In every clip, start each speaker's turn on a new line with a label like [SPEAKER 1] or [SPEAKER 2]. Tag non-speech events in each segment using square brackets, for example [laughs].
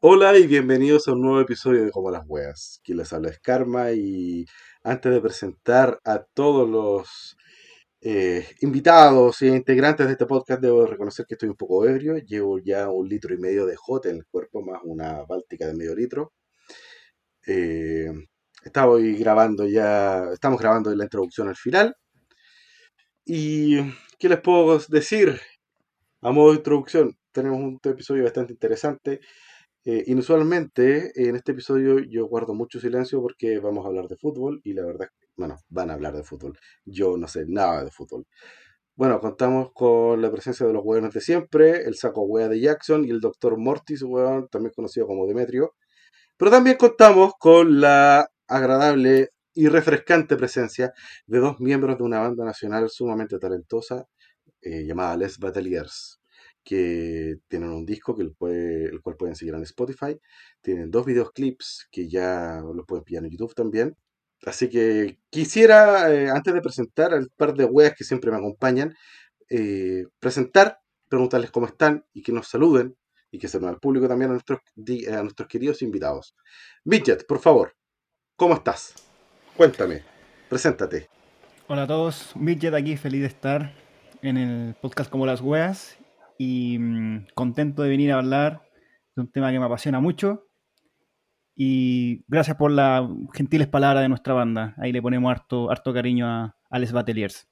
[SPEAKER 1] Hola y bienvenidos a un nuevo episodio de Como las Weas. Quien les habla es Karma y antes de presentar a todos los eh, invitados e integrantes de este podcast, debo reconocer que estoy un poco ebrio. Llevo ya un litro y medio de jote en el cuerpo, más una báltica de medio litro. Eh, grabando ya, estamos grabando la introducción al final. ¿Y qué les puedo decir? A modo de introducción, tenemos un episodio bastante interesante. Eh, inusualmente, en este episodio yo guardo mucho silencio porque vamos a hablar de fútbol y la verdad, bueno, van a hablar de fútbol. Yo no sé nada de fútbol. Bueno, contamos con la presencia de los hueones de siempre, el saco hueá de Jackson y el doctor Mortis, hueón, también conocido como Demetrio. Pero también contamos con la agradable y refrescante presencia de dos miembros de una banda nacional sumamente talentosa eh, llamada Les Bateliers que tienen un disco que el, cual pueden seguir en Spotify. Tienen dos videoclips que ya los pueden pillar en YouTube también. Así que quisiera, eh, antes de presentar al par de weas que siempre me acompañan, eh, presentar, preguntarles cómo están y que nos saluden y que saluden al público también a nuestros, a nuestros queridos invitados. Midget, por favor, ¿cómo estás? Cuéntame, preséntate.
[SPEAKER 2] Hola a todos, Midget aquí, feliz de estar en el podcast Como las Weas y mm, contento de venir a hablar de un tema que me apasiona mucho. Y gracias por las gentiles palabras de nuestra banda. Ahí le ponemos harto, harto cariño a, a Les Bateliers.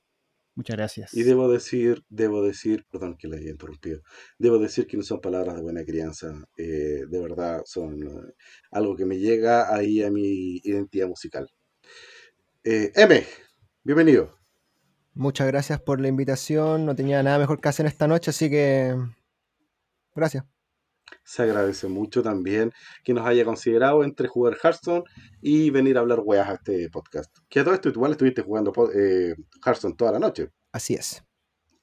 [SPEAKER 2] Muchas gracias.
[SPEAKER 1] Y debo decir, debo decir, perdón que le haya interrumpido, debo decir que no son palabras de buena crianza, eh, de verdad son eh, algo que me llega ahí a mi identidad musical. Eh, M, bienvenido.
[SPEAKER 3] Muchas gracias por la invitación. No tenía nada mejor que hacer esta noche, así que gracias.
[SPEAKER 1] Se agradece mucho también que nos haya considerado entre jugar Hearthstone y venir a hablar weas a este podcast. Que a todo esto igual estuviste jugando eh, Hearthstone toda la noche.
[SPEAKER 3] Así es.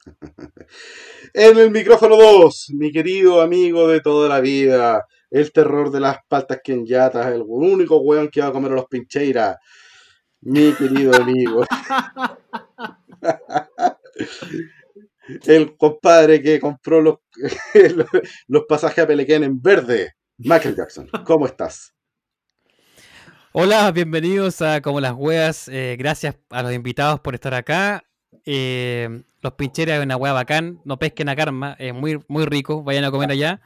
[SPEAKER 3] [laughs]
[SPEAKER 1] en el micrófono 2, mi querido amigo de toda la vida, el terror de las paltas que en yatas, el único weón que va a comer a los pincheiras, mi querido amigo. [laughs] [laughs] el compadre que compró [laughs] los, los pasajes a Pelequén en verde, Michael Jackson. ¿Cómo estás?
[SPEAKER 4] Hola, bienvenidos a Como las Weas. Eh, gracias a los invitados por estar acá. Eh, los pincheras es una wea bacán. No pesquen a karma, es muy, muy rico. Vayan a comer allá.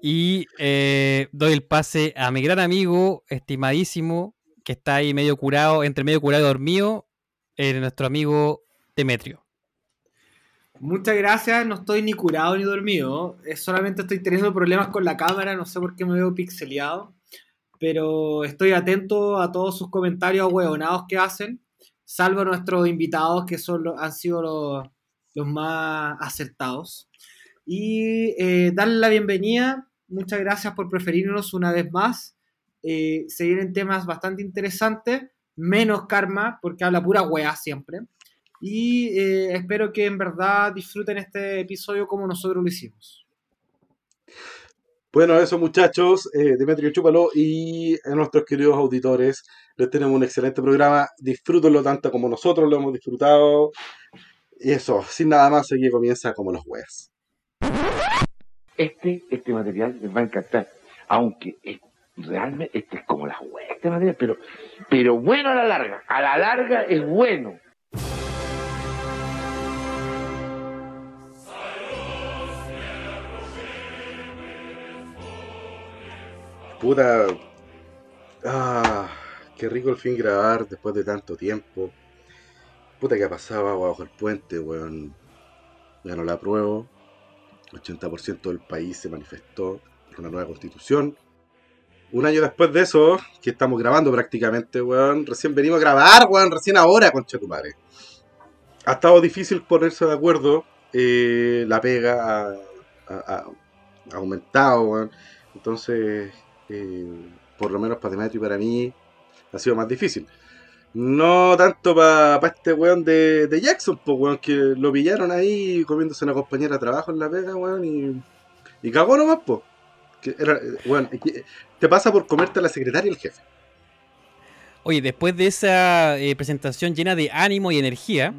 [SPEAKER 4] Y eh, doy el pase a mi gran amigo, estimadísimo, que está ahí medio curado, entre medio curado y dormido, nuestro amigo Demetrio.
[SPEAKER 5] Muchas gracias, no estoy ni curado ni dormido, solamente estoy teniendo problemas con la cámara, no sé por qué me veo pixeleado, pero estoy atento a todos sus comentarios hueonados que hacen, salvo a nuestros invitados que son han sido los, más acertados. Y eh, darle la bienvenida, muchas gracias por preferirnos una vez más. Eh, se vienen temas bastante interesantes menos karma, porque habla pura wea siempre. Y eh, espero que en verdad disfruten este episodio como nosotros lo hicimos.
[SPEAKER 1] Bueno, eso muchachos, eh, Demetrio Chúpalo y a nuestros queridos auditores, les tenemos un excelente programa, disfrútenlo tanto como nosotros lo hemos disfrutado. Y eso, sin nada más, aquí comienza como los weas.
[SPEAKER 6] Este, este material les va a encantar, aunque realmente este es como la wea, este material, pero, pero bueno a la larga, a la larga es bueno.
[SPEAKER 1] Puta. Ah, qué rico el fin grabar después de tanto tiempo. Puta que agua bajo el puente, weón. Ya no la apruebo. 80% del país se manifestó por una nueva constitución. Un año después de eso, que estamos grabando prácticamente, weón. Recién venimos a grabar, weón. Recién ahora, concha tu madre. Ha estado difícil ponerse de acuerdo. Eh, la pega ha, aumentado, weón. Entonces, eh, por lo menos para Demetrio y para mí, ha sido más difícil. No tanto para este weón de, Jackson, pues weón, que lo pillaron ahí comiéndose una compañera de trabajo en la pega, weón, y, y cagó nomás, pues. Bueno, te pasa por comerte a la secretaria y el jefe.
[SPEAKER 4] Oye, después de esa eh, presentación llena de ánimo y energía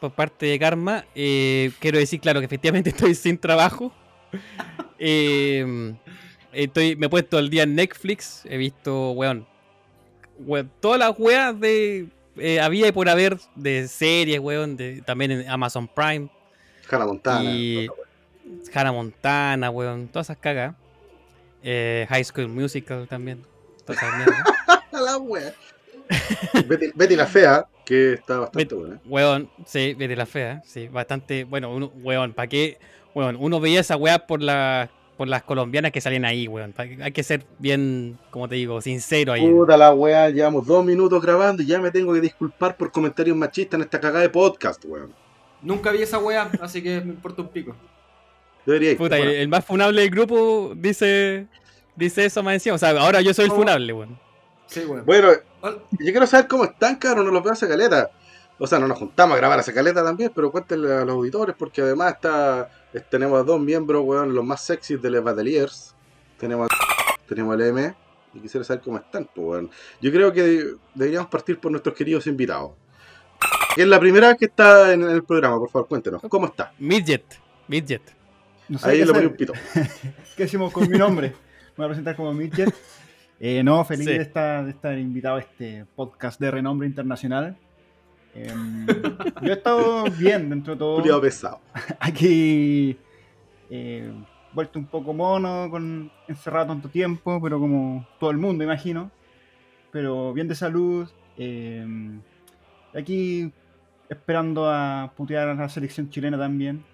[SPEAKER 4] por parte de Karma, eh, quiero decir, claro, que efectivamente [laughs] estoy sin trabajo. [laughs] Eh, estoy, me he puesto el día en Netflix. He visto, weón, weón, todas las weas de. eh, había y por haber de series, weón, de, también en Amazon Prime.
[SPEAKER 1] Hannah Montana.
[SPEAKER 4] Y Hannah Montana, weón, todas esas cagas. Eh, High School Musical también. Mierdas. [laughs]
[SPEAKER 1] la wea. Betty, Betty la fea, que está bastante
[SPEAKER 4] Betty-
[SPEAKER 1] buena.
[SPEAKER 4] Weón, sí, de la fea, sí, bastante. Bueno, uno, weón, ¿para qué? Weón, uno veía esa weá por, la, por las colombianas que salían ahí, weón. Hay que ser bien, como te digo, sincero ahí.
[SPEAKER 1] Puta la wea, llevamos dos minutos grabando y ya me tengo que disculpar por comentarios machistas en esta cagada de podcast, weón.
[SPEAKER 5] Nunca vi esa wea, así que me importa un pico.
[SPEAKER 1] Debería ir.
[SPEAKER 4] Puta, el, el más funable del grupo dice dice eso más encima. O sea, ahora yo soy el
[SPEAKER 5] Oh.
[SPEAKER 4] funable, weón.
[SPEAKER 5] Sí, weón.
[SPEAKER 1] Bueno,
[SPEAKER 5] Hol-
[SPEAKER 1] yo quiero saber cómo están, cabrón, no los veo hace caleta. O sea, no nos juntamos a grabar a caleta también, pero cuéntenle a los auditores, porque además está es- tenemos a dos miembros, weón, los más sexys de Les Bateliers. Tenemos a, tenemos al M. Y quisiera saber cómo están, pues, weón. Yo creo que deberíamos partir por nuestros queridos invitados. Que es la primera vez que está en el programa, por favor, cuéntenos. ¿Cómo está?
[SPEAKER 4] Midget. Midget.
[SPEAKER 2] No sé
[SPEAKER 1] Ahí ponía
[SPEAKER 2] hacer.
[SPEAKER 1] un pito. [laughs]
[SPEAKER 2] ¿Qué hacemos con mi nombre? Me voy a presentar como Midget. Eh, no, feliz
[SPEAKER 4] Sí.
[SPEAKER 2] de, estar, de estar invitado a este podcast de renombre internacional. Em, yo he estado bien dentro de todo.
[SPEAKER 1] Culiado pesado. [laughs]
[SPEAKER 2] Aquí eh, vuelto un poco mono, con encerrado tanto tiempo, pero como todo el mundo, imagino. Pero bien de salud. eh, aquí esperando a putear a la selección chilena también.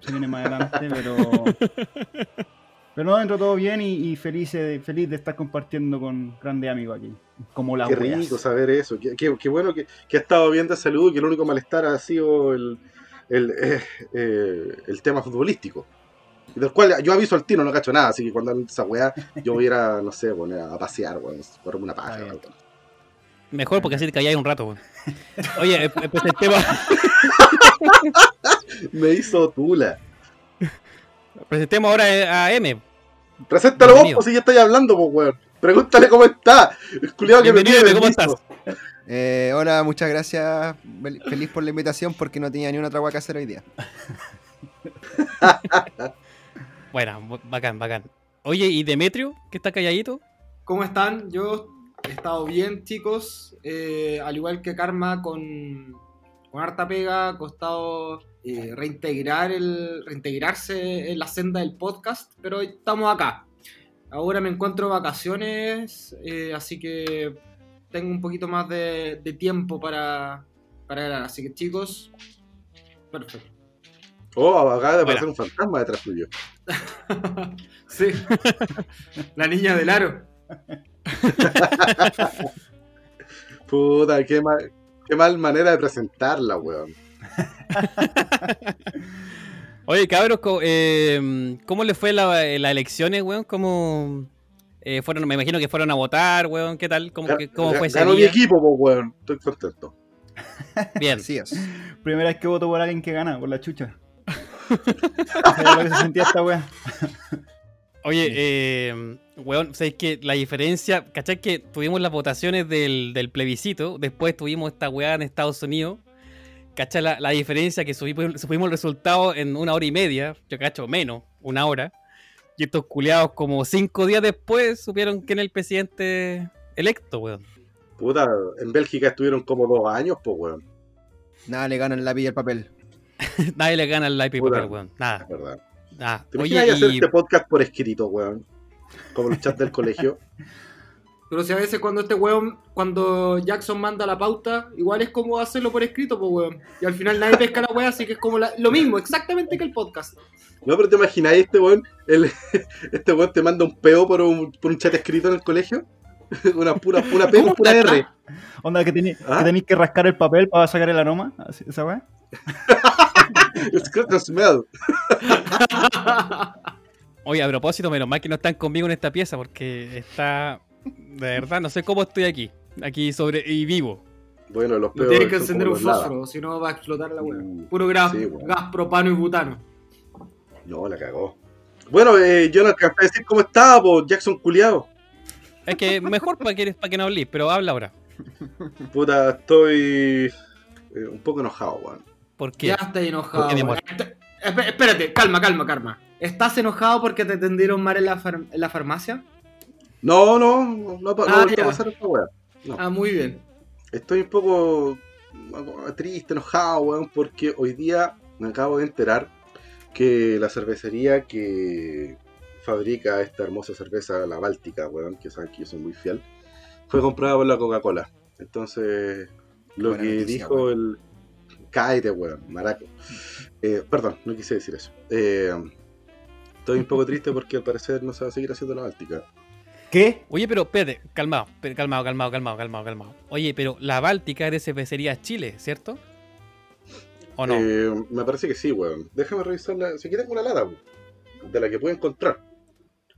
[SPEAKER 2] Se viene más adelante, pero. [laughs] Pero no, dentro de todo bien y, y feliz, eh, feliz de estar compartiendo con grandes amigos aquí. Como la
[SPEAKER 1] Qué rico saber eso. Qué, qué- qué bueno que, que ha estado bien de salud y que el único malestar ha sido el, el, eh, eh, el tema futbolístico. Del cual yo aviso al tiro, no cacho nada, así que cuando esa weá, yo voy a ir a, no sé, poner a pasear, weón, correrme una paja.
[SPEAKER 4] Mejor porque así te calláis un rato, weón. Oye, eh, pues el tema. [laughs]
[SPEAKER 1] Me hizo tula.
[SPEAKER 4] Presentemos ahora a M.
[SPEAKER 1] Preséntalo vos,
[SPEAKER 4] Bienvenido.
[SPEAKER 1] pues si ya estáis hablando, pues weón. Pregúntale cómo está. El culiado que me
[SPEAKER 4] Bienvenido,
[SPEAKER 1] tiene
[SPEAKER 4] ¿cómo estás?
[SPEAKER 3] Eh, hola, muchas gracias. Fel- Feliz por la invitación porque no tenía ni una otra hueá que hacer hoy día. [laughs]
[SPEAKER 4] Bueno, bu- bacán, bacán. Oye, ¿y Demetrio? que está calladito?
[SPEAKER 5] ¿Cómo están? Yo he estado bien, chicos. Eh, al igual que Karma, con, con harta pega, ha costado eh, reintegrar el, reintegrarse en la senda del podcast, pero estamos acá. Ahora me encuentro vacaciones, eh, así que tengo un poquito más de, de tiempo para, para grabar. Así que, chicos, perfecto.
[SPEAKER 1] Oh, acaba de aparecer un fantasma detrás tuyo. [laughs]
[SPEAKER 5] sí, la niña del aro. [laughs]
[SPEAKER 1] Puta, qué mal, qué mal manera de presentarla, weón. [laughs]
[SPEAKER 4] Oye, cabros, eh, ¿cómo les fue la- las elecciones, weón? ¿Cómo eh, fueron? Me imagino que fueron a votar, weón. ¿Qué tal? ¿Cómo, que- cómo fue ese
[SPEAKER 1] Ganó mi equipo, weón. Estoy contento.
[SPEAKER 4] Bien.
[SPEAKER 3] Así es. [laughs]
[SPEAKER 2] Primera vez que voto por alguien que gana, por la chucha. [laughs] Sabía lo que se sentía esta wea.
[SPEAKER 4] Oye, eh, weón, ¿sabéis que la diferencia? ¿Cachai que tuvimos las votaciones del, del plebiscito? Después tuvimos esta weá en Estados Unidos. ¿Cachai la, la diferencia? Que subimos, subimos el resultado en una hora y media. Yo cacho, menos, una hora. Y estos culiados, como cinco días después, supieron quién es el presidente electo, weón.
[SPEAKER 1] Puta, en Bélgica estuvieron como dos años, pues weón.
[SPEAKER 3] Nada, le ganan el lápiz y el papel. [laughs]
[SPEAKER 4] Nadie le gana el like
[SPEAKER 1] Puta.
[SPEAKER 4] papel, weón. Nada,
[SPEAKER 1] Es verdad.
[SPEAKER 4] nada.
[SPEAKER 1] ¿Te
[SPEAKER 4] Oye,
[SPEAKER 1] imaginas hacer
[SPEAKER 4] y...
[SPEAKER 1] este podcast por escrito, weón? Como los chats del colegio.
[SPEAKER 5] Pero si a veces cuando este weón, cuando Jackson manda la pauta, igual es como hacerlo por escrito, pues weón. Y al final nadie pesca la weá, así que es como la- lo mismo, exactamente que el podcast.
[SPEAKER 1] No, pero te imagináis este weón, el- [laughs] este weón te manda un peo por un, por un chat escrito en el colegio. [laughs] Una pura, una P,
[SPEAKER 4] ¿Cómo
[SPEAKER 1] pura? R.
[SPEAKER 2] Onda que, tení-
[SPEAKER 1] ¿Ah?
[SPEAKER 2] que tenéis que rascar el papel para sacar el aroma. ¿Esa wea? [laughs]
[SPEAKER 1] It's good to smell.
[SPEAKER 4] Oye, a propósito, menos mal que no están conmigo en esta pieza porque está. De verdad, no sé cómo estoy aquí. Aquí sobre. y vivo.
[SPEAKER 1] Bueno, los
[SPEAKER 5] No
[SPEAKER 1] peos.
[SPEAKER 5] tienes que encender un fósforo, si no va a explotar la weá.
[SPEAKER 1] Mm,
[SPEAKER 5] Puro gas,
[SPEAKER 1] sí,
[SPEAKER 5] gas propano y butano.
[SPEAKER 1] No, la cagó. Bueno, eh, yo no alcancé a decir cómo estaba, pues Jackson culiado.
[SPEAKER 4] Es que mejor para que, para que no hablís, pero habla ahora.
[SPEAKER 1] Puta, estoy eh, un poco enojado, weón.
[SPEAKER 4] ¿Por qué?
[SPEAKER 5] Ya está enojado. Espérate, calma, calma, calma. ¿Estás enojado porque te atendieron mal en la, far- en la farmacia?
[SPEAKER 1] No, no, no, no, no
[SPEAKER 5] Ah, ya.
[SPEAKER 1] pasar esta weá. No.
[SPEAKER 5] Ah, muy bien.
[SPEAKER 1] Estoy un poco uh, triste, enojado, weón, porque hoy día me acabo de enterar que la cervecería que fabrica esta hermosa cerveza, la Báltica, weón, que saben que yo soy muy fiel, fue comprada por la Coca-Cola. Entonces, lo
[SPEAKER 3] Buena
[SPEAKER 1] que
[SPEAKER 3] noticia,
[SPEAKER 1] dijo el... Cállate, weón, maraco. Eh, perdón, no quise decir eso. Eh, estoy un poco triste porque al parecer no se va a seguir haciendo la Báltica.
[SPEAKER 2] ¿Qué?
[SPEAKER 4] Oye, pero espérate, calmado, calmado, calmado, calmado, calmado, calmado. Oye, pero la Báltica de cervecería Chile, ¿cierto? ¿O no?
[SPEAKER 1] Eh, me parece que sí, weón. Déjame revisarla. Si quieres una lata, weón, de la que puedo encontrar.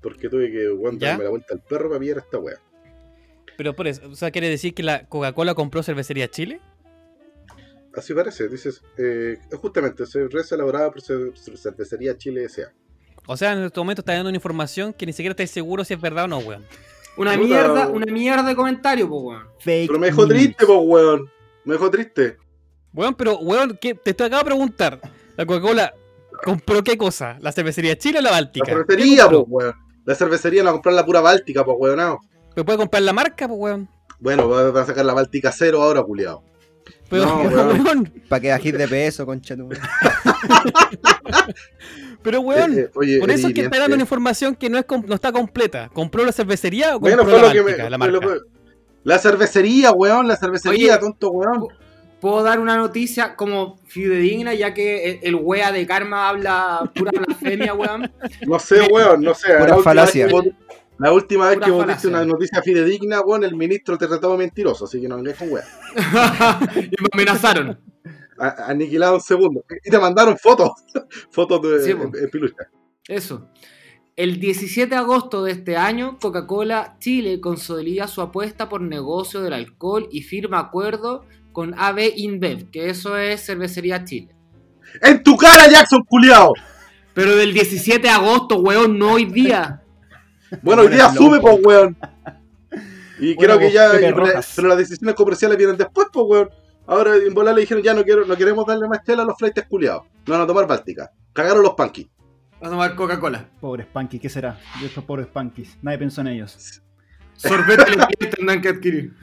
[SPEAKER 1] Porque tuve que, weón, darme la vuelta al perro para pillar esta weá.
[SPEAKER 4] Pero por eso, o sea, ¿quiere decir que la Coca-Cola compró cervecería Chile?
[SPEAKER 1] Así parece, dices, eh, justamente, cerveza elaborada por cer- cervecería Chile S.A.
[SPEAKER 4] O sea, en este momento está dando una información que ni siquiera estáis seguro si es verdad o no, weón.
[SPEAKER 5] Una
[SPEAKER 1] Puta,
[SPEAKER 5] mierda,
[SPEAKER 1] weón.
[SPEAKER 5] una mierda de comentario, po, weón.
[SPEAKER 2] Fake
[SPEAKER 1] Pero me dejó
[SPEAKER 2] news.
[SPEAKER 1] triste, po, weón. Me dejó triste.
[SPEAKER 4] Weón, pero, weón, ¿qué? te estoy acabo de preguntar. ¿La Coca-Cola compró qué cosa? ¿La cervecería Chile o la
[SPEAKER 1] La
[SPEAKER 4] Báltica?
[SPEAKER 1] cervecería,
[SPEAKER 4] ¿Qué
[SPEAKER 1] po,
[SPEAKER 4] compró?
[SPEAKER 1] weón. La cervecería la va a comprar la pura Báltica, po, weón. no.
[SPEAKER 4] ¿Me puede comprar la marca, pues, weón?
[SPEAKER 1] Bueno, va a sacar la Báltica cero ahora, culiado.
[SPEAKER 4] Pero,
[SPEAKER 1] No,
[SPEAKER 4] pero, [laughs]
[SPEAKER 1] weón.
[SPEAKER 4] weón,
[SPEAKER 3] Para que bajís de peso, concha tu. [laughs] [laughs]
[SPEAKER 4] pero, weón,
[SPEAKER 1] Eh, eh, oye,
[SPEAKER 4] por eso es que está dando una información que no, es no está completa. ¿Compró la cervecería o
[SPEAKER 1] Bueno,
[SPEAKER 4] compró
[SPEAKER 1] fue
[SPEAKER 4] la
[SPEAKER 1] lo que me.
[SPEAKER 4] La
[SPEAKER 1] fue lo
[SPEAKER 4] marca?
[SPEAKER 1] que- La cervecería, weón, la cervecería,
[SPEAKER 5] Oye,
[SPEAKER 1] tonto weón.
[SPEAKER 5] Puedo dar una noticia como fidedigna, ya que el, el wea de Karma habla pura blasfemia, weón. [laughs]
[SPEAKER 1] No sé, weón, no sé.
[SPEAKER 3] Pura
[SPEAKER 1] la última
[SPEAKER 3] falacia.
[SPEAKER 1] vez que vos- La última vez
[SPEAKER 5] Pura
[SPEAKER 1] que vos
[SPEAKER 5] falacia.
[SPEAKER 1] diste una noticia fidedigna, weón, el ministro te trató de mentiroso, así que no vengas con weón. [laughs]
[SPEAKER 5] y me amenazaron.
[SPEAKER 1] Aniquilado un segundo. Y te mandaron fotos. [laughs] fotos de
[SPEAKER 5] Sí,
[SPEAKER 1] en- en pilucha.
[SPEAKER 5] Eso. El 17 de agosto de este año, Coca-Cola Chile consolida su apuesta por negocio del alcohol y firma acuerdo con AB InBev, que eso es Cervecería Chile.
[SPEAKER 1] ¡En tu cara, Jackson, culiao!
[SPEAKER 5] Pero del 17 de agosto, weón, no hoy día.
[SPEAKER 1] Bueno, hoy día sube, pues, weón. Y
[SPEAKER 2] Bueno,
[SPEAKER 1] creo que ya. Pero las decisiones comerciales vienen después, pues, weón. Ahora en volar le dijeron, ya no quiero, no queremos darle más chela a los flights culiados. No van a tomar Báltica. Cagaron los punkies.
[SPEAKER 5] Vamos a tomar Coca-Cola.
[SPEAKER 2] Pobres punkies, ¿qué será? De estos pobres punkies. Nadie pensó en ellos.
[SPEAKER 5] Sorbete [laughs] le tendrán que adquirir.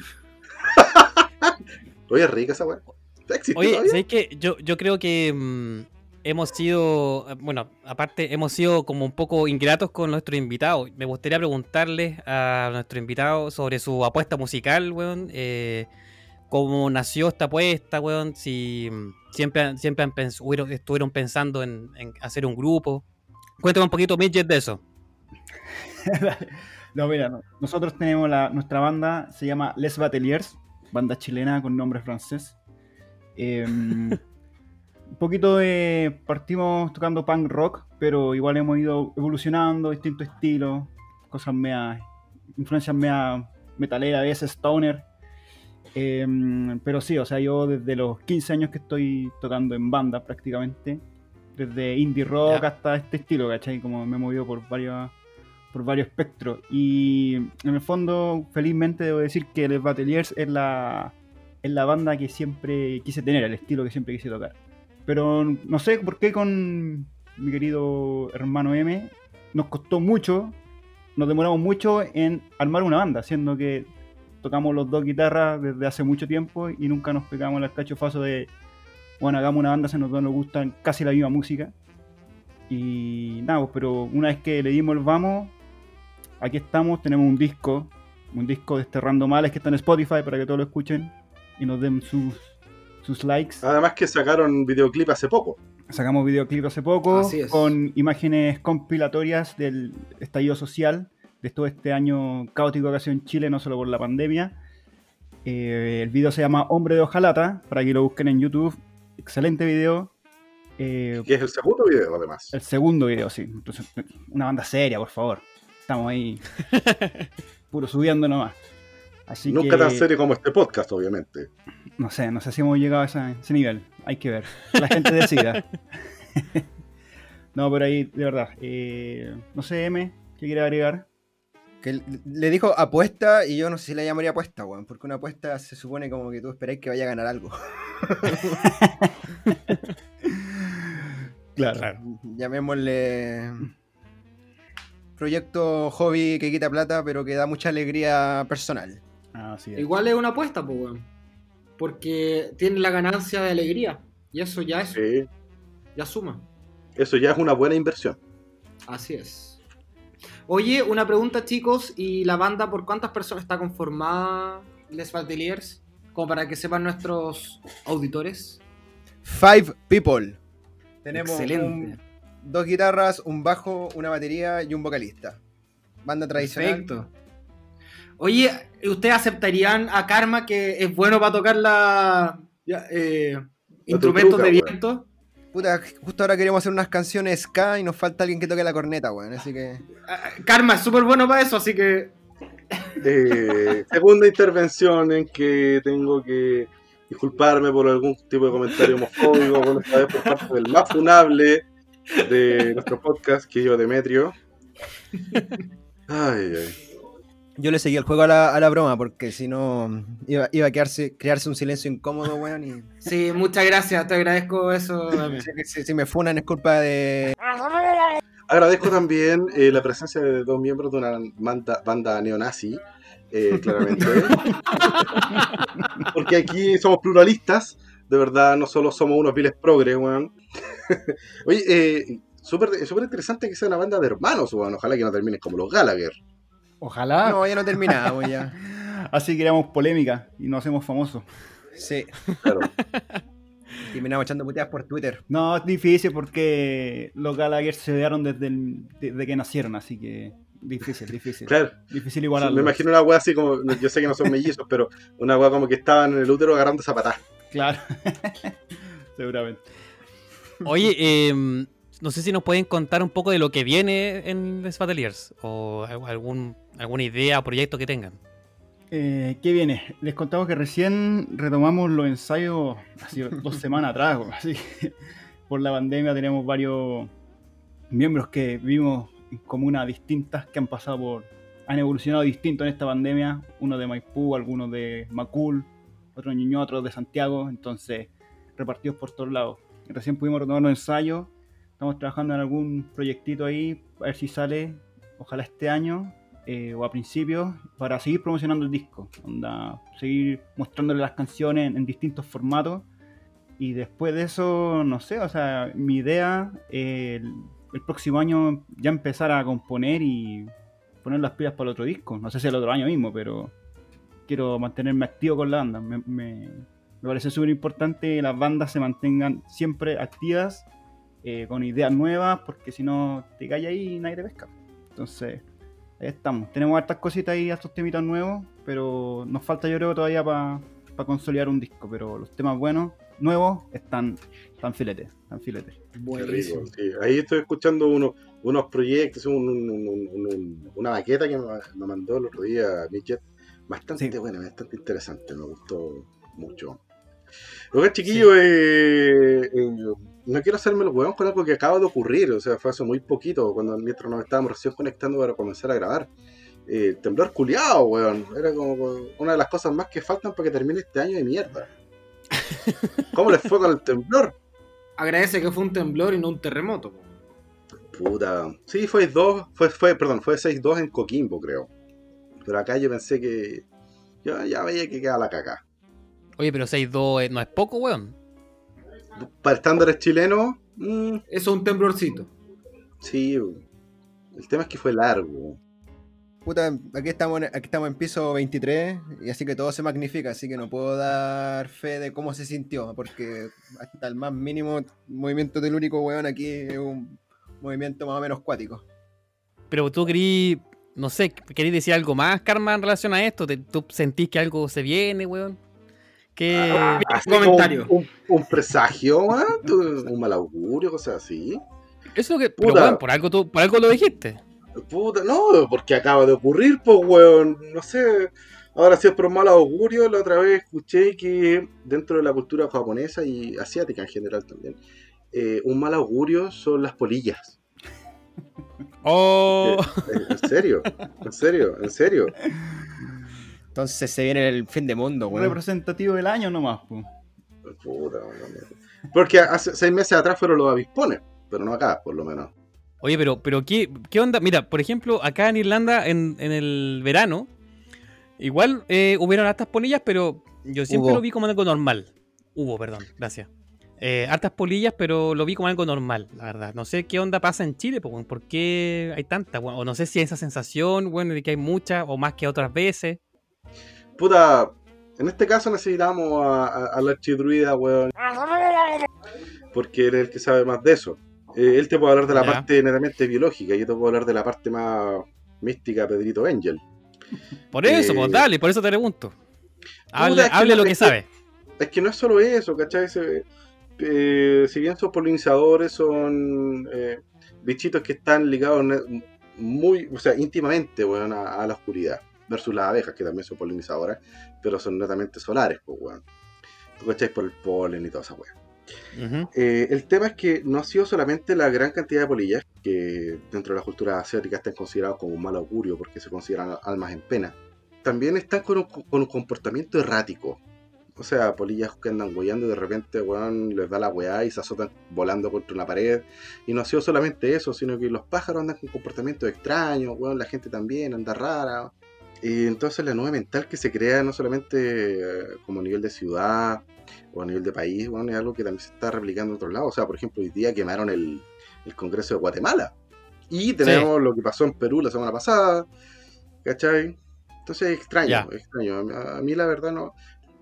[SPEAKER 5] [laughs]
[SPEAKER 1] Oye, rica esa weón. ¿Existe
[SPEAKER 4] Oye? ¿sabes qué? Yo, yo creo que mm, hemos sido, bueno, aparte hemos sido como un poco ingratos con nuestros invitados. Me gustaría preguntarles a nuestro invitado sobre su apuesta musical, weón. eh, cómo nació esta apuesta, weón. Si mm, siempre, siempre han pens- hubieron- estuvieron pensando en, en hacer un grupo. Cuéntame un poquito, Midget, de eso. [laughs]
[SPEAKER 2] No, mira, no. nosotros tenemos la, nuestra banda, se llama Les Bateliers, banda chilena con nombre francés. Eh, [laughs] un poquito de. Partimos tocando punk rock, pero igual hemos ido evolucionando, distintos estilos, cosas mea. influencias mea metalera, a veces stoner. Eh, pero sí, o sea, yo desde los 15 años que estoy tocando en banda prácticamente, desde indie rock hasta este estilo, ¿cachai? Como me he movido por varios por varios espectros. Y en el fondo, felizmente debo decir que Les Bateliers es la, es la banda que siempre quise tener, el estilo que siempre quise tocar. Pero no sé por qué con mi querido hermano M nos costó mucho, nos demoramos mucho en armar una banda, siendo que tocamos los dos guitarras desde hace mucho tiempo y nunca nos pegamos el cachofazo de, bueno, hagamos una banda, se nos nos gustan casi la misma música. Y nada, pues, pero una vez que le dimos el vamos, aquí estamos, tenemos un disco, un disco de este Randomales que está en Spotify para que todos lo escuchen y nos den sus, sus likes.
[SPEAKER 1] Además que sacaron videoclip hace poco.
[SPEAKER 2] Sacamos videoclip hace poco con imágenes compilatorias del estallido social de todo este año caótico que ha sido en Chile, no solo por la pandemia. Eh, el video se llama Hombre de Ojalata, para que lo busquen en YouTube. Excelente video. Eh,
[SPEAKER 1] Que es el segundo video, además.
[SPEAKER 2] el segundo video, sí. Entonces, una banda seria, por favor. Estamos ahí [laughs] puro subiendo nomás. Así
[SPEAKER 1] Nunca
[SPEAKER 2] que,
[SPEAKER 1] tan serio como este podcast, obviamente.
[SPEAKER 2] No sé, no sé si hemos llegado a esa- ese nivel. Hay que ver. La gente decida. [laughs] [laughs] no, pero ahí, de verdad. eh, no sé, M, ¿qué quiere agregar?
[SPEAKER 3] Que le dijo apuesta y yo no sé si la llamaría apuesta, weón. Porque una apuesta se supone como que tú esperáis que vaya a ganar algo. [laughs]
[SPEAKER 2] Claro.
[SPEAKER 4] Claro.
[SPEAKER 3] Llamémosle proyecto hobby que quita plata, pero que da mucha alegría personal.
[SPEAKER 2] Así es.
[SPEAKER 5] Igual es una apuesta, pues, weón. Porque tiene la ganancia de alegría. Y eso ya es,
[SPEAKER 1] Sí,
[SPEAKER 5] ya suma.
[SPEAKER 1] eso ya es una buena inversión.
[SPEAKER 5] Así es. Oye, una pregunta, chicos. ¿Y la banda por cuántas personas está conformada, Les Bateliers? Como para que sepan nuestros auditores.
[SPEAKER 3] Five People. Tenemos
[SPEAKER 5] Excelente.
[SPEAKER 3] un- dos guitarras, un bajo, una batería y un vocalista. Banda tradicional.
[SPEAKER 5] Perfecto. Oye, ¿ustedes aceptarían a Karma que es bueno para tocar la, ya, eh, instrumentos de viento?
[SPEAKER 3] Puta, justo ahora queremos hacer unas canciones ska y nos falta alguien que toque la corneta, weón. Así que.
[SPEAKER 5] Ah, Karma es súper bueno para eso, así que
[SPEAKER 1] Eh, segunda intervención en que tengo que disculparme por algún tipo de comentario homofóbico, bueno, esta vez por parte del más funable de nuestro podcast, que yo, Demetrio. Ay, ay.
[SPEAKER 3] Yo le seguí el juego a la, a la broma, porque si no iba, iba a quedarse, crearse un silencio incómodo, weón. Y
[SPEAKER 5] sí, muchas gracias, te agradezco eso. [laughs]
[SPEAKER 3] Si, si- si me funan es culpa de.
[SPEAKER 1] Agradezco también eh, la presencia de dos miembros de una banda, banda neonazi, eh, claramente. [laughs] Porque aquí somos pluralistas, de verdad, no solo somos unos viles progres, weón. [laughs] Oye, eh, súper súper interesante que sea una banda de hermanos, weón. Ojalá que no terminen como los Gallagher.
[SPEAKER 2] Ojalá.
[SPEAKER 3] No, ya no terminamos, ya. [laughs]
[SPEAKER 2] Así creamos polémica y nos hacemos famosos.
[SPEAKER 3] Sí,
[SPEAKER 1] Claro.
[SPEAKER 3] terminamos echando puteadas por Twitter.
[SPEAKER 2] No, es difícil porque los Gallagher se odiaron desde, el- desde que nacieron, así que difícil, difícil.
[SPEAKER 1] Claro.
[SPEAKER 2] Difícil igualarlo.
[SPEAKER 1] Me imagino una weá así como, yo sé que no son mellizos, pero una weá como que estaban en el útero agarrando zapatas.
[SPEAKER 2] Claro. [laughs] Seguramente.
[SPEAKER 4] Oye, eh, no sé si nos pueden contar un poco de lo que viene en Les Bateliers o al- algún, alguna idea o proyecto que tengan.
[SPEAKER 2] Eh, ¿Qué viene? Les contamos que recién retomamos los ensayos así [laughs] dos semanas atrás, así que por la pandemia tenemos varios miembros que vivimos en comunas distintas que han pasado por, han evolucionado distinto en esta pandemia, uno de Maipú, algunos de Macul, otros de Ñuñoa, otros de Santiago, entonces repartidos por todos lados. Recién pudimos retomar los ensayos, estamos trabajando en algún proyectito ahí, a ver si sale, ojalá este año, eh, o a principios para seguir promocionando el disco, onda, seguir mostrándole las canciones en, distintos formatos. Y después de eso, no sé, o sea, mi idea eh, el, el próximo año ya empezar a componer y poner las pilas para el otro disco, no sé si el otro año mismo, pero quiero mantenerme activo con la banda, me, me- me parece súper importante que las bandas se mantengan siempre activas eh, con ideas nuevas, porque si no te callas ahí y nadie te pesca. Entonces, ahí estamos. Tenemos hartas cositas ahí, estos temitas nuevos, pero nos falta yo creo todavía para consolidar un disco. Pero los temas buenos, nuevos, están, están filetes, están filetes.
[SPEAKER 1] Qué
[SPEAKER 5] Buenísimo.
[SPEAKER 1] rico, sí. Ahí estoy escuchando uno- unos proyectos, un- un- un- un- un- una maqueta que me, me mandó el otro día Midget. Bastante
[SPEAKER 2] Sí.
[SPEAKER 1] buena, bastante interesante, me gustó mucho. Luego, chiquillo, eh, eh, no quiero hacerme el hueón con algo que acaba de ocurrir, o sea, fue hace muy poquito, cuando mientras nos estábamos recién conectando para comenzar a grabar. Eh, el temblor culiado, weón. Era como una de las cosas más que faltan para que termine este año de mierda. [laughs] ¿Cómo les fue con el temblor?
[SPEAKER 5] Agradece que fue un temblor y no un terremoto.
[SPEAKER 1] Puta. Sí, fue 2, fue, fue, perdón, fue 6-2 en Coquimbo, creo. Pero acá yo pensé que. Yo ya veía que quedaba la caca.
[SPEAKER 4] Oye, pero 6-2 eh, no es poco, weón.
[SPEAKER 1] Para estándares chilenos, mm,
[SPEAKER 5] Eso es un temblorcito.
[SPEAKER 1] sí. El tema es que fue largo.
[SPEAKER 3] Puta, aquí estamos, en, aquí estamos en piso 23 y así que todo se magnifica, así que no puedo dar fe de cómo se sintió, porque hasta el más mínimo movimiento telúrico, weón, aquí es un movimiento más o menos cuático.
[SPEAKER 4] Pero tú querí, no sé, querías decir algo más, Karma, en relación a esto. ¿Te- ¿Tú sentís que algo se viene, weón? Que...
[SPEAKER 1] Ah,
[SPEAKER 5] comentario.
[SPEAKER 1] Un, un- un presagio, tú, un mal augurio, cosas así.
[SPEAKER 4] Eso que... Pero,
[SPEAKER 1] Puta.
[SPEAKER 4] weón, por algo, tú, por algo lo dijiste.
[SPEAKER 1] Puta, no, porque acaba de ocurrir, pues, weón. No sé. Ahora, si es por mal augurio, la otra vez escuché que dentro de la cultura japonesa y asiática en general también, eh, un mal augurio son las polillas.
[SPEAKER 4] Oh,
[SPEAKER 1] Eh, En serio, en serio, en serio.
[SPEAKER 3] Entonces se viene el fin de mundo, weón.
[SPEAKER 2] Representativo del año nomás, pues.
[SPEAKER 1] Puta, weón. Porque hace seis meses atrás fueron los avispones. pero no acá, por lo menos.
[SPEAKER 4] Oye, pero, pero ¿qué, qué onda? Mira, por ejemplo, acá en Irlanda, en, en el verano, igual eh, hubieron hartas polillas, pero yo siempre
[SPEAKER 3] Hubo.
[SPEAKER 4] lo vi como algo normal. Hubo, perdón, gracias. Eh, hartas polillas, pero lo vi como algo normal, la verdad. No sé qué onda pasa en Chile, po, weón, por qué hay tantas, weón? o no sé si hay esa sensación, bueno, de que hay muchas, o más que otras veces.
[SPEAKER 1] Puta, en este caso necesitamos a, a- al archidruida, weón. Porque él es el que sabe más de eso. Eh, él te puede hablar de la parte netamente biológica, yo te puedo hablar de la parte más mística, Pedrito Angel.
[SPEAKER 4] Por eso,
[SPEAKER 1] Eh,
[SPEAKER 4] pues dale, por eso te pregunto. Hable,
[SPEAKER 1] es que
[SPEAKER 4] hable
[SPEAKER 1] no-
[SPEAKER 4] lo que
[SPEAKER 1] es que-
[SPEAKER 4] sabe.
[SPEAKER 1] Es que no es solo eso, ¿cachai? Se- eh, si bien son polinizadores, son eh, bichitos que están ligados muy, o sea, íntimamente weón, a, a la oscuridad. Versus las abejas, que también son polinizadoras, pero son netamente solares, pues, weón. ¿Tú cachai? Por el polen y toda esa weón. Eh, el tema es que no ha sido solamente la gran cantidad de polillas, que dentro de la cultura asiática están considerados como un mal augurio porque se consideran almas en pena. También están con un, con un comportamiento errático. O sea, polillas que andan hueando y de repente, weón, les da la weá y se azotan volando contra una pared. Y no ha sido solamente eso, sino que los pájaros andan con comportamientos extraños, weón, la gente también anda rara. Y entonces la nube mental que se crea no solamente eh, como a nivel de ciudad o a nivel de país, weón, es algo que también se está replicando en otros lados. O sea, por ejemplo, hoy día quemaron el, el Congreso de Guatemala. Y tenemos lo que pasó en Perú la semana pasada, ¿cachai? Entonces es extraño, es extraño. A mí- A mí la verdad no,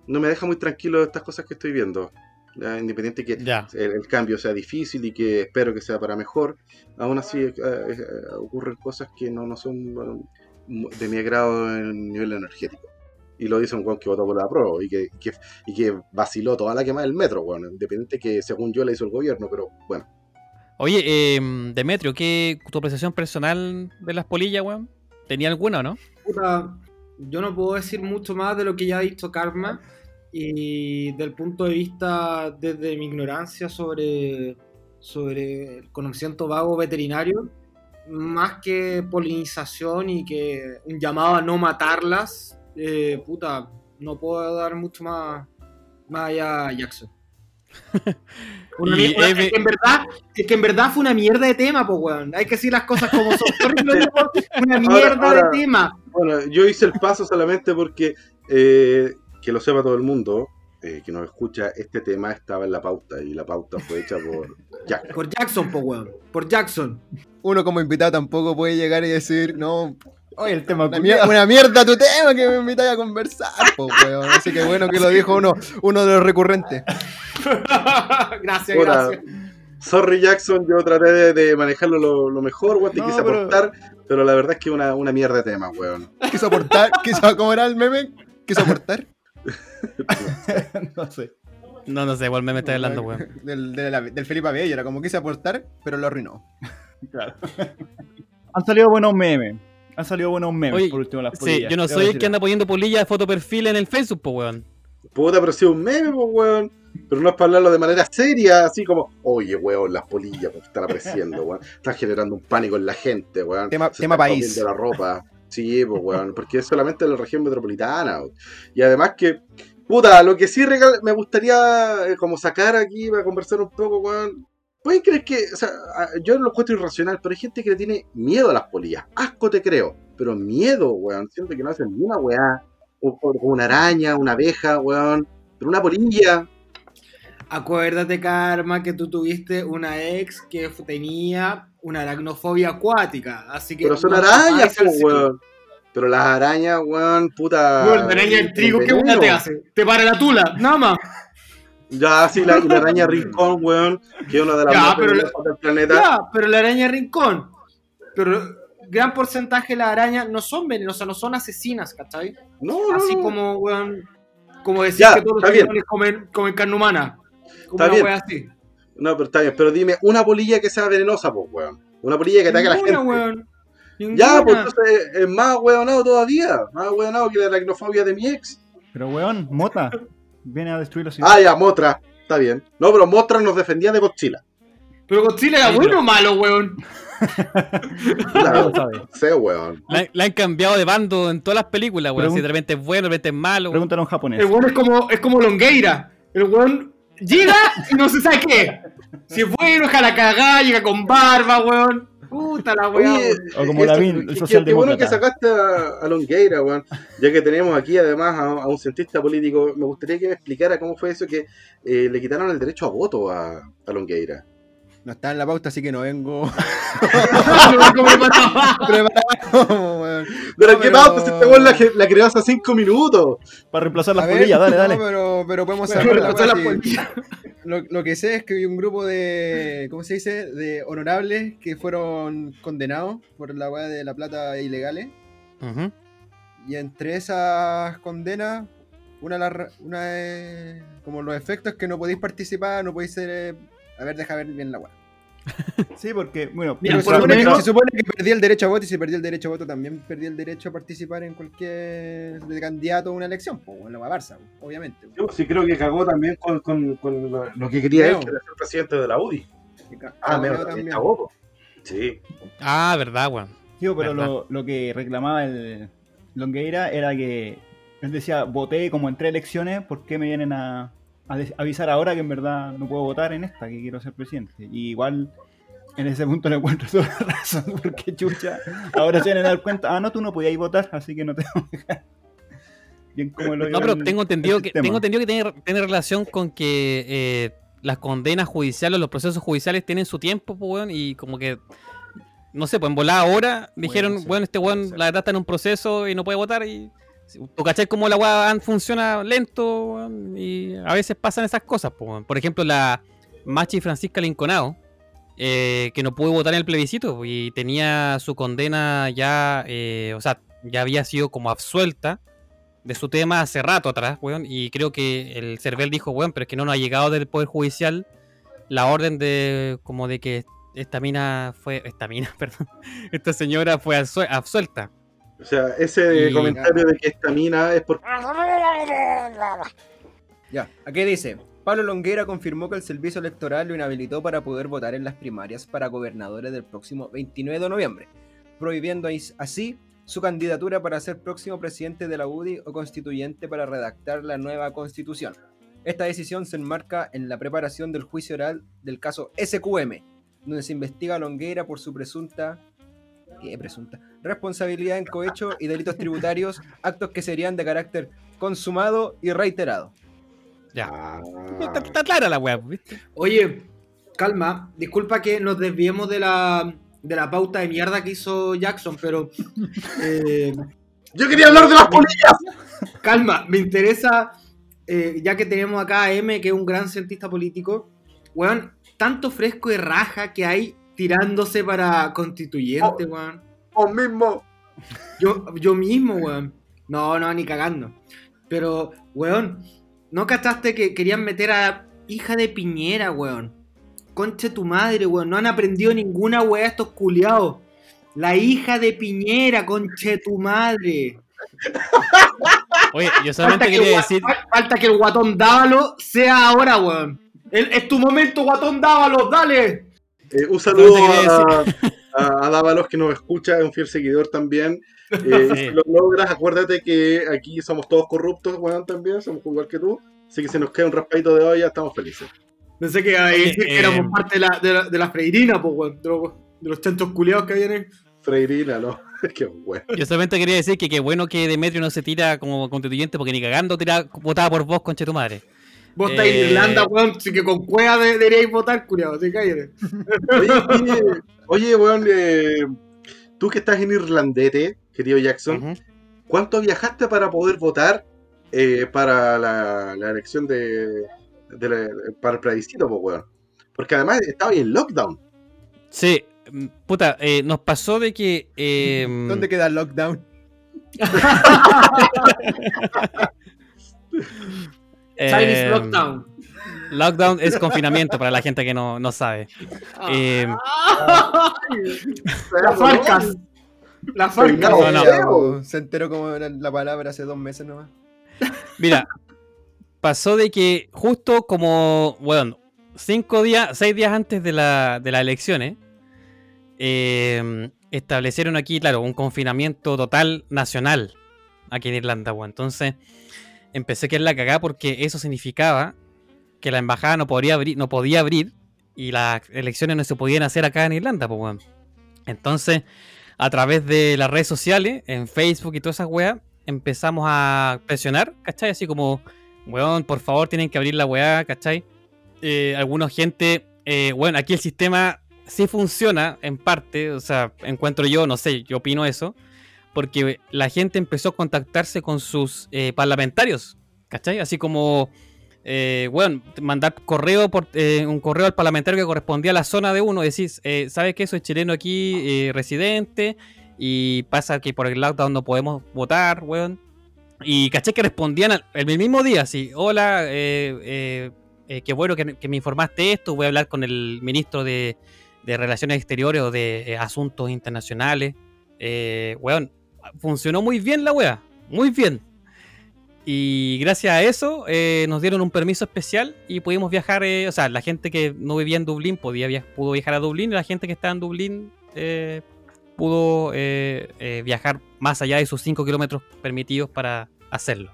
[SPEAKER 1] no me deja muy tranquilo estas cosas que estoy viendo. Ya, Independiente que el cambio sea difícil y que espero que sea para mejor, aún así eh, eh, ocurren cosas que no, no son bueno, de mi agrado en el nivel energético. Y lo dice un weón que votó por la prueba y que, que- y que vaciló toda la quema del metro, bueno, independiente que según yo la hizo el gobierno, pero bueno.
[SPEAKER 4] Oye, eh, Demetrio, ¿qué tu apreciación personal de las polillas, weón? ¿Tenía alguna o no?
[SPEAKER 5] Puta, yo no puedo decir mucho más de lo que ya ha dicho Karma y del punto de vista desde mi ignorancia sobre, sobre el conocimiento vago veterinario, más que polinización y que un llamado a no matarlas, eh, puta, no puedo dar mucho más, más allá a Jackson. [laughs] Una una- es, que en verdad, es que en verdad fue una mierda de tema, pues, weón. Hay que decir las cosas como son. [laughs] Una mierda
[SPEAKER 1] ahora-
[SPEAKER 5] de tema.
[SPEAKER 1] Bueno, yo hice el paso solamente porque, eh, que lo sepa todo el mundo, eh, que nos escucha, este tema estaba en la pauta y la pauta fue hecha por [laughs] Jack.
[SPEAKER 5] Por Jackson, po, weón. Por Jackson.
[SPEAKER 3] Uno como invitado tampoco puede llegar y decir, no,
[SPEAKER 2] Oye, el tema
[SPEAKER 3] una, mierda tu tema que me invitáis a conversar, po, weón. Así que bueno que lo dijo uno, uno de los recurrentes. [laughs]
[SPEAKER 5] gracias, gracias.
[SPEAKER 1] Sorry Jackson, yo traté de, de manejarlo lo, lo mejor, weón, te
[SPEAKER 2] No,
[SPEAKER 1] quise
[SPEAKER 2] pero-
[SPEAKER 1] aportar, pero la verdad es que una, una mierda de tema, weón.
[SPEAKER 3] Quiso aportar, quiso, ¿cómo era el meme? Quiso aportar. [laughs]
[SPEAKER 2] no sé.
[SPEAKER 4] No, no sé, igual me estás hablando, weón.
[SPEAKER 3] Del, de la- del Felipe Abello, era como quise aportar, pero lo arruinó. [laughs]
[SPEAKER 2] Claro. Han salido buenos memes. Han salido buenos memes,
[SPEAKER 4] Oye,
[SPEAKER 2] por último, las
[SPEAKER 4] Sí,
[SPEAKER 2] polillas.
[SPEAKER 4] yo no soy el que anda poniendo polillas de foto perfil en el Facebook, pues, weón.
[SPEAKER 1] Puta, pero si es un meme, pues, weón. Pero no es para hablarlo de manera seria, así como, oye, weón, las polillas pues, están apareciendo, weón. Están generando un pánico en la gente, weón.
[SPEAKER 3] Tema-
[SPEAKER 1] Se
[SPEAKER 3] tema país.
[SPEAKER 1] la ropa. Sí, pues, weón, porque es solamente en la región metropolitana. Y además que, puta, lo que sí regal- me gustaría eh, como sacar aquí para conversar un poco, weón. ¿Pueden creer que, o sea, yo lo encuentro irracional, pero hay gente que le tiene miedo a las polillas? Asco te creo, pero miedo, weón. Siento que no hacen ni una weá. O, o- una araña, una abeja, weón. Pero una polilla,
[SPEAKER 5] Acuérdate, Karma, que tú tuviste una ex que tenía una aracnofobia acuática. Así que.
[SPEAKER 1] pero son
[SPEAKER 5] no
[SPEAKER 1] arañas, weón. Pero las arañas, weón, puta.
[SPEAKER 5] Weón, la araña del trigo, ¿qué buena te hace? Te para la tula, nada más.
[SPEAKER 1] Ya, sí, la, araña [laughs] rincón, weón, que es una de las
[SPEAKER 5] Ya,
[SPEAKER 1] más
[SPEAKER 5] pero la-
[SPEAKER 1] del planeta.
[SPEAKER 5] Ya, pero la araña rincón. Pero gran porcentaje de las arañas no son venenosas, no son asesinas, ¿cachai?
[SPEAKER 1] No, no,
[SPEAKER 5] Así
[SPEAKER 1] no.
[SPEAKER 5] como, weón, como decir
[SPEAKER 1] Ya,
[SPEAKER 5] que todos los tiburones comen, comen carne humana. Como
[SPEAKER 1] Está
[SPEAKER 5] una
[SPEAKER 1] bien.
[SPEAKER 5] wea así.
[SPEAKER 1] No, pero está bien. Pero dime, una polilla que sea venenosa, pues, weón. Una polilla que ataque a la gente.
[SPEAKER 5] weón. Ninguna.
[SPEAKER 1] Ya, pues entonces es más weonado todavía. Más weonado que la aracnofobia de mi ex.
[SPEAKER 2] Pero, weón, Mota viene a destruir la ciudad.
[SPEAKER 1] Ah, ya, Motra. Está bien. No, pero Motra nos defendía de Godzilla.
[SPEAKER 5] Pero Godzilla era
[SPEAKER 4] Sí,
[SPEAKER 5] bueno
[SPEAKER 4] pero-
[SPEAKER 5] o malo, weón. [laughs]
[SPEAKER 2] Sabe.
[SPEAKER 1] Sí, weón.
[SPEAKER 4] La, la han cambiado de bando en todas las películas, weón.
[SPEAKER 2] Pregun-
[SPEAKER 4] Si de repente es bueno, de repente es malo.
[SPEAKER 2] Pregúntale a un japonés.
[SPEAKER 5] El weón es como, es como Longueira. El weón llega y no se sabe qué. Si es bueno, deja la cagada, llega con barba, weón. Puta la weá.
[SPEAKER 1] Oye.
[SPEAKER 2] O como
[SPEAKER 1] esto-
[SPEAKER 2] Lavín, el
[SPEAKER 1] qué- qué-
[SPEAKER 2] socialdemócrata.
[SPEAKER 1] Qué bueno que sacaste a, a Longueira, weón. Ya que tenemos aquí además a, a un cientista político, me gustaría que me explicara cómo fue eso que eh, le quitaron el derecho a voto a, a Longueira.
[SPEAKER 3] No está en la pauta, así que no vengo [laughs] preparado, weón.
[SPEAKER 1] Pero
[SPEAKER 3] No,
[SPEAKER 1] qué
[SPEAKER 3] pero-
[SPEAKER 1] pauta, si esta weón la, la creó hace cinco minutos.
[SPEAKER 2] Para reemplazar las
[SPEAKER 3] ver,
[SPEAKER 2] polillas, dale,
[SPEAKER 3] no,
[SPEAKER 2] dale.
[SPEAKER 3] pero, pero podemos
[SPEAKER 5] Bueno,
[SPEAKER 3] saber la
[SPEAKER 5] la polilla.
[SPEAKER 3] Lo, lo que sé es que hay un grupo de, ¿cómo se dice? De honorables que fueron condenados por la weá de la plata ilegales. Y entre esas condenas, una, de las ra- una es como los efectos que no podéis participar, no podéis ser... eh, A ver, deja ver bien la weá.
[SPEAKER 2] Sí, porque, bueno,
[SPEAKER 5] Mira,
[SPEAKER 3] Pero se,
[SPEAKER 5] por
[SPEAKER 3] supone que, se supone que perdí el derecho a voto y si perdí el derecho a voto también perdí el derecho a participar en cualquier de candidato a una elección, pues en la Barça, obviamente.
[SPEAKER 1] Yo sí creo que cagó también con, con, con lo, lo que quería él, que era ser presidente de la UDI. Ah, me
[SPEAKER 3] también.
[SPEAKER 1] cagó. Sí.
[SPEAKER 4] Ah, verdad, weón.
[SPEAKER 2] Digo, pero
[SPEAKER 4] ¿Verdad?
[SPEAKER 2] lo, lo que reclamaba el Longueira era que él decía, voté como en tres elecciones, ¿por qué me vienen a, avisar ahora que en verdad no puedo votar en esta, que quiero ser presidente? Y igual en ese punto le encuentro [laughs] toda la razón, porque chucha, ahora se van a dar cuenta, ah, no, tú no podías votar, así que no te vamos a dejar. Bien como lo
[SPEAKER 4] No, pero
[SPEAKER 2] el-
[SPEAKER 4] tengo entendido
[SPEAKER 2] el
[SPEAKER 4] que tengo entendido que tiene, tiene relación con que eh, las condenas judiciales, los procesos judiciales tienen su tiempo, pues, weón, y como que no sé, pues en volada ahora dijeron,
[SPEAKER 3] ser,
[SPEAKER 4] bueno, este weón la verdad está en un proceso y no puede votar y ¿Tú cachai cómo la weá funciona lento y a veces pasan esas cosas? Por ejemplo, la Machi Francisca Linconao, eh, que no pudo votar en el plebiscito y tenía su condena ya, eh, o sea, ya había sido como absuelta de su tema hace rato atrás, weón, y creo que el CERVEL dijo, weón, pero es que no nos ha llegado del Poder Judicial la orden de como de que esta mina fue, esta mina, [laughs] perdón, esta señora fue absue- absuelta.
[SPEAKER 1] O sea, ese
[SPEAKER 4] Y-
[SPEAKER 1] comentario de que esta mina es por...
[SPEAKER 3] Ya, aquí dice, Pablo Longueira confirmó que el servicio electoral lo inhabilitó para poder votar en las primarias para gobernadores del próximo 29 de noviembre, prohibiendo as- así su candidatura para ser próximo presidente de la UDI o constituyente para redactar la nueva constitución. Esta decisión se enmarca en la preparación del juicio oral del caso SQM, donde se investiga a Longueira por su presunta ¿qué presunta? responsabilidad en cohecho y delitos tributarios, actos que serían de carácter consumado y reiterado.
[SPEAKER 4] Ya.
[SPEAKER 1] Ah.
[SPEAKER 4] Está, está clara la weá, ¿viste?
[SPEAKER 5] Oye, calma, disculpa que nos desviemos de la, de la pauta de mierda que hizo Jackson, pero [laughs] eh,
[SPEAKER 1] Yo quería hablar de las polillas.
[SPEAKER 5] calma, me interesa, eh, ya que tenemos acá a M, que es un gran cientista político, weón, tanto fresco y raja que hay tirándose para constituyente, weón.
[SPEAKER 1] Vos mismo.
[SPEAKER 5] Yo, yo mismo, weón. No, no, ni cagando. Pero, weón, ¿no cachaste que querían meter a hija de Piñera, weón? Conche tu madre, weón. No han aprendido ninguna weá estos culiados. La hija de Piñera, conche tu madre.
[SPEAKER 4] Oye, yo solamente
[SPEAKER 5] el
[SPEAKER 4] quería decir,
[SPEAKER 5] fal- falta que el guatón Dávalo sea ahora, weón. El- es tu momento, guatón Dávalo, dale.
[SPEAKER 1] Eh, un saludo a, a, a Dávalos que nos escucha, es un fiel seguidor también. [laughs] Eh,
[SPEAKER 4] Sí.
[SPEAKER 1] Si lo logras, acuérdate que aquí somos todos corruptos, weón, también, somos igual que tú. Así que si nos queda un raspadito de olla, estamos felices.
[SPEAKER 5] Pensé que a
[SPEAKER 4] Oye,
[SPEAKER 5] decir que
[SPEAKER 4] eh,
[SPEAKER 5] éramos parte de la, de la, de la freirina, pues, weón. De los, de los chanchos culiados que vienen.
[SPEAKER 1] Freirina, ¿no? [laughs] Qué bueno.
[SPEAKER 4] yo solamente quería decir que qué bueno que Demetrio no se tira como constituyente porque ni cagando tira, votaba por vos, conche tu madre.
[SPEAKER 5] Vos estáis
[SPEAKER 4] Eh,
[SPEAKER 5] en Irlanda, weón, así que con cueva de- deberíais votar, culiado, así cállate.
[SPEAKER 1] Oye, oye, oye, weón, eh, tú que estás en Irlandete, querido Jackson. ¿cuánto viajaste para poder votar eh, para la, la elección de, de la- para el plebiscito, pues, weón? Porque además estaba ahí en lockdown.
[SPEAKER 4] Sí, mm, puta, eh, nos pasó de que... eh,
[SPEAKER 3] ¿Dónde queda el lockdown? [laughs]
[SPEAKER 5] Chinese
[SPEAKER 4] eh,
[SPEAKER 5] Lockdown.
[SPEAKER 4] Lockdown es confinamiento para la gente que no, no sabe. Eh,
[SPEAKER 5] Las farcas. Las farcas.
[SPEAKER 4] No, no.
[SPEAKER 1] Feo.
[SPEAKER 3] Se enteró como era la palabra hace dos meses nomás.
[SPEAKER 4] Mira, pasó de que justo como, bueno, cinco días, seis días antes de, la, de las elecciones, eh, establecieron aquí, claro, un confinamiento total nacional aquí en Irlanda, weón. Entonces, empecé a quedar la cagada porque eso significaba que la embajada no podría abrir, no podía abrir y las elecciones no se podían hacer acá en Irlanda, pues, weón. Entonces, a través de las redes sociales, en Facebook y todas esas weas, empezamos a presionar, ¿cachai? Así como, weón, por favor, tienen que abrir la weá, ¿cachai? Eh, alguna gente, eh, bueno, aquí el sistema sí funciona en parte, o sea, encuentro yo, no sé, yo opino eso, porque la gente empezó a contactarse con sus eh, parlamentarios, ¿cachai? Así como, eh, bueno, mandar correo por eh, un correo al parlamentario que correspondía a la zona de uno, decís, eh, ¿sabes qué? Soy chileno aquí, eh, residente, y pasa que por el lockdown no podemos votar, weón. Y caché que respondían el mismo día, así, hola, eh, eh, eh, qué bueno que, me informaste esto, voy a hablar con el ministro de, Relaciones Exteriores o de eh, Asuntos Internacionales. Eh, weón, funcionó muy bien la wea, muy bien. Y gracias a eso eh, nos dieron un permiso especial y pudimos viajar, eh, o sea, la gente que no vivía en Dublín podía via- pudo viajar a Dublín y la gente que estaba en Dublín eh, pudo viajar más allá de sus 5 kilómetros permitidos para hacerlo.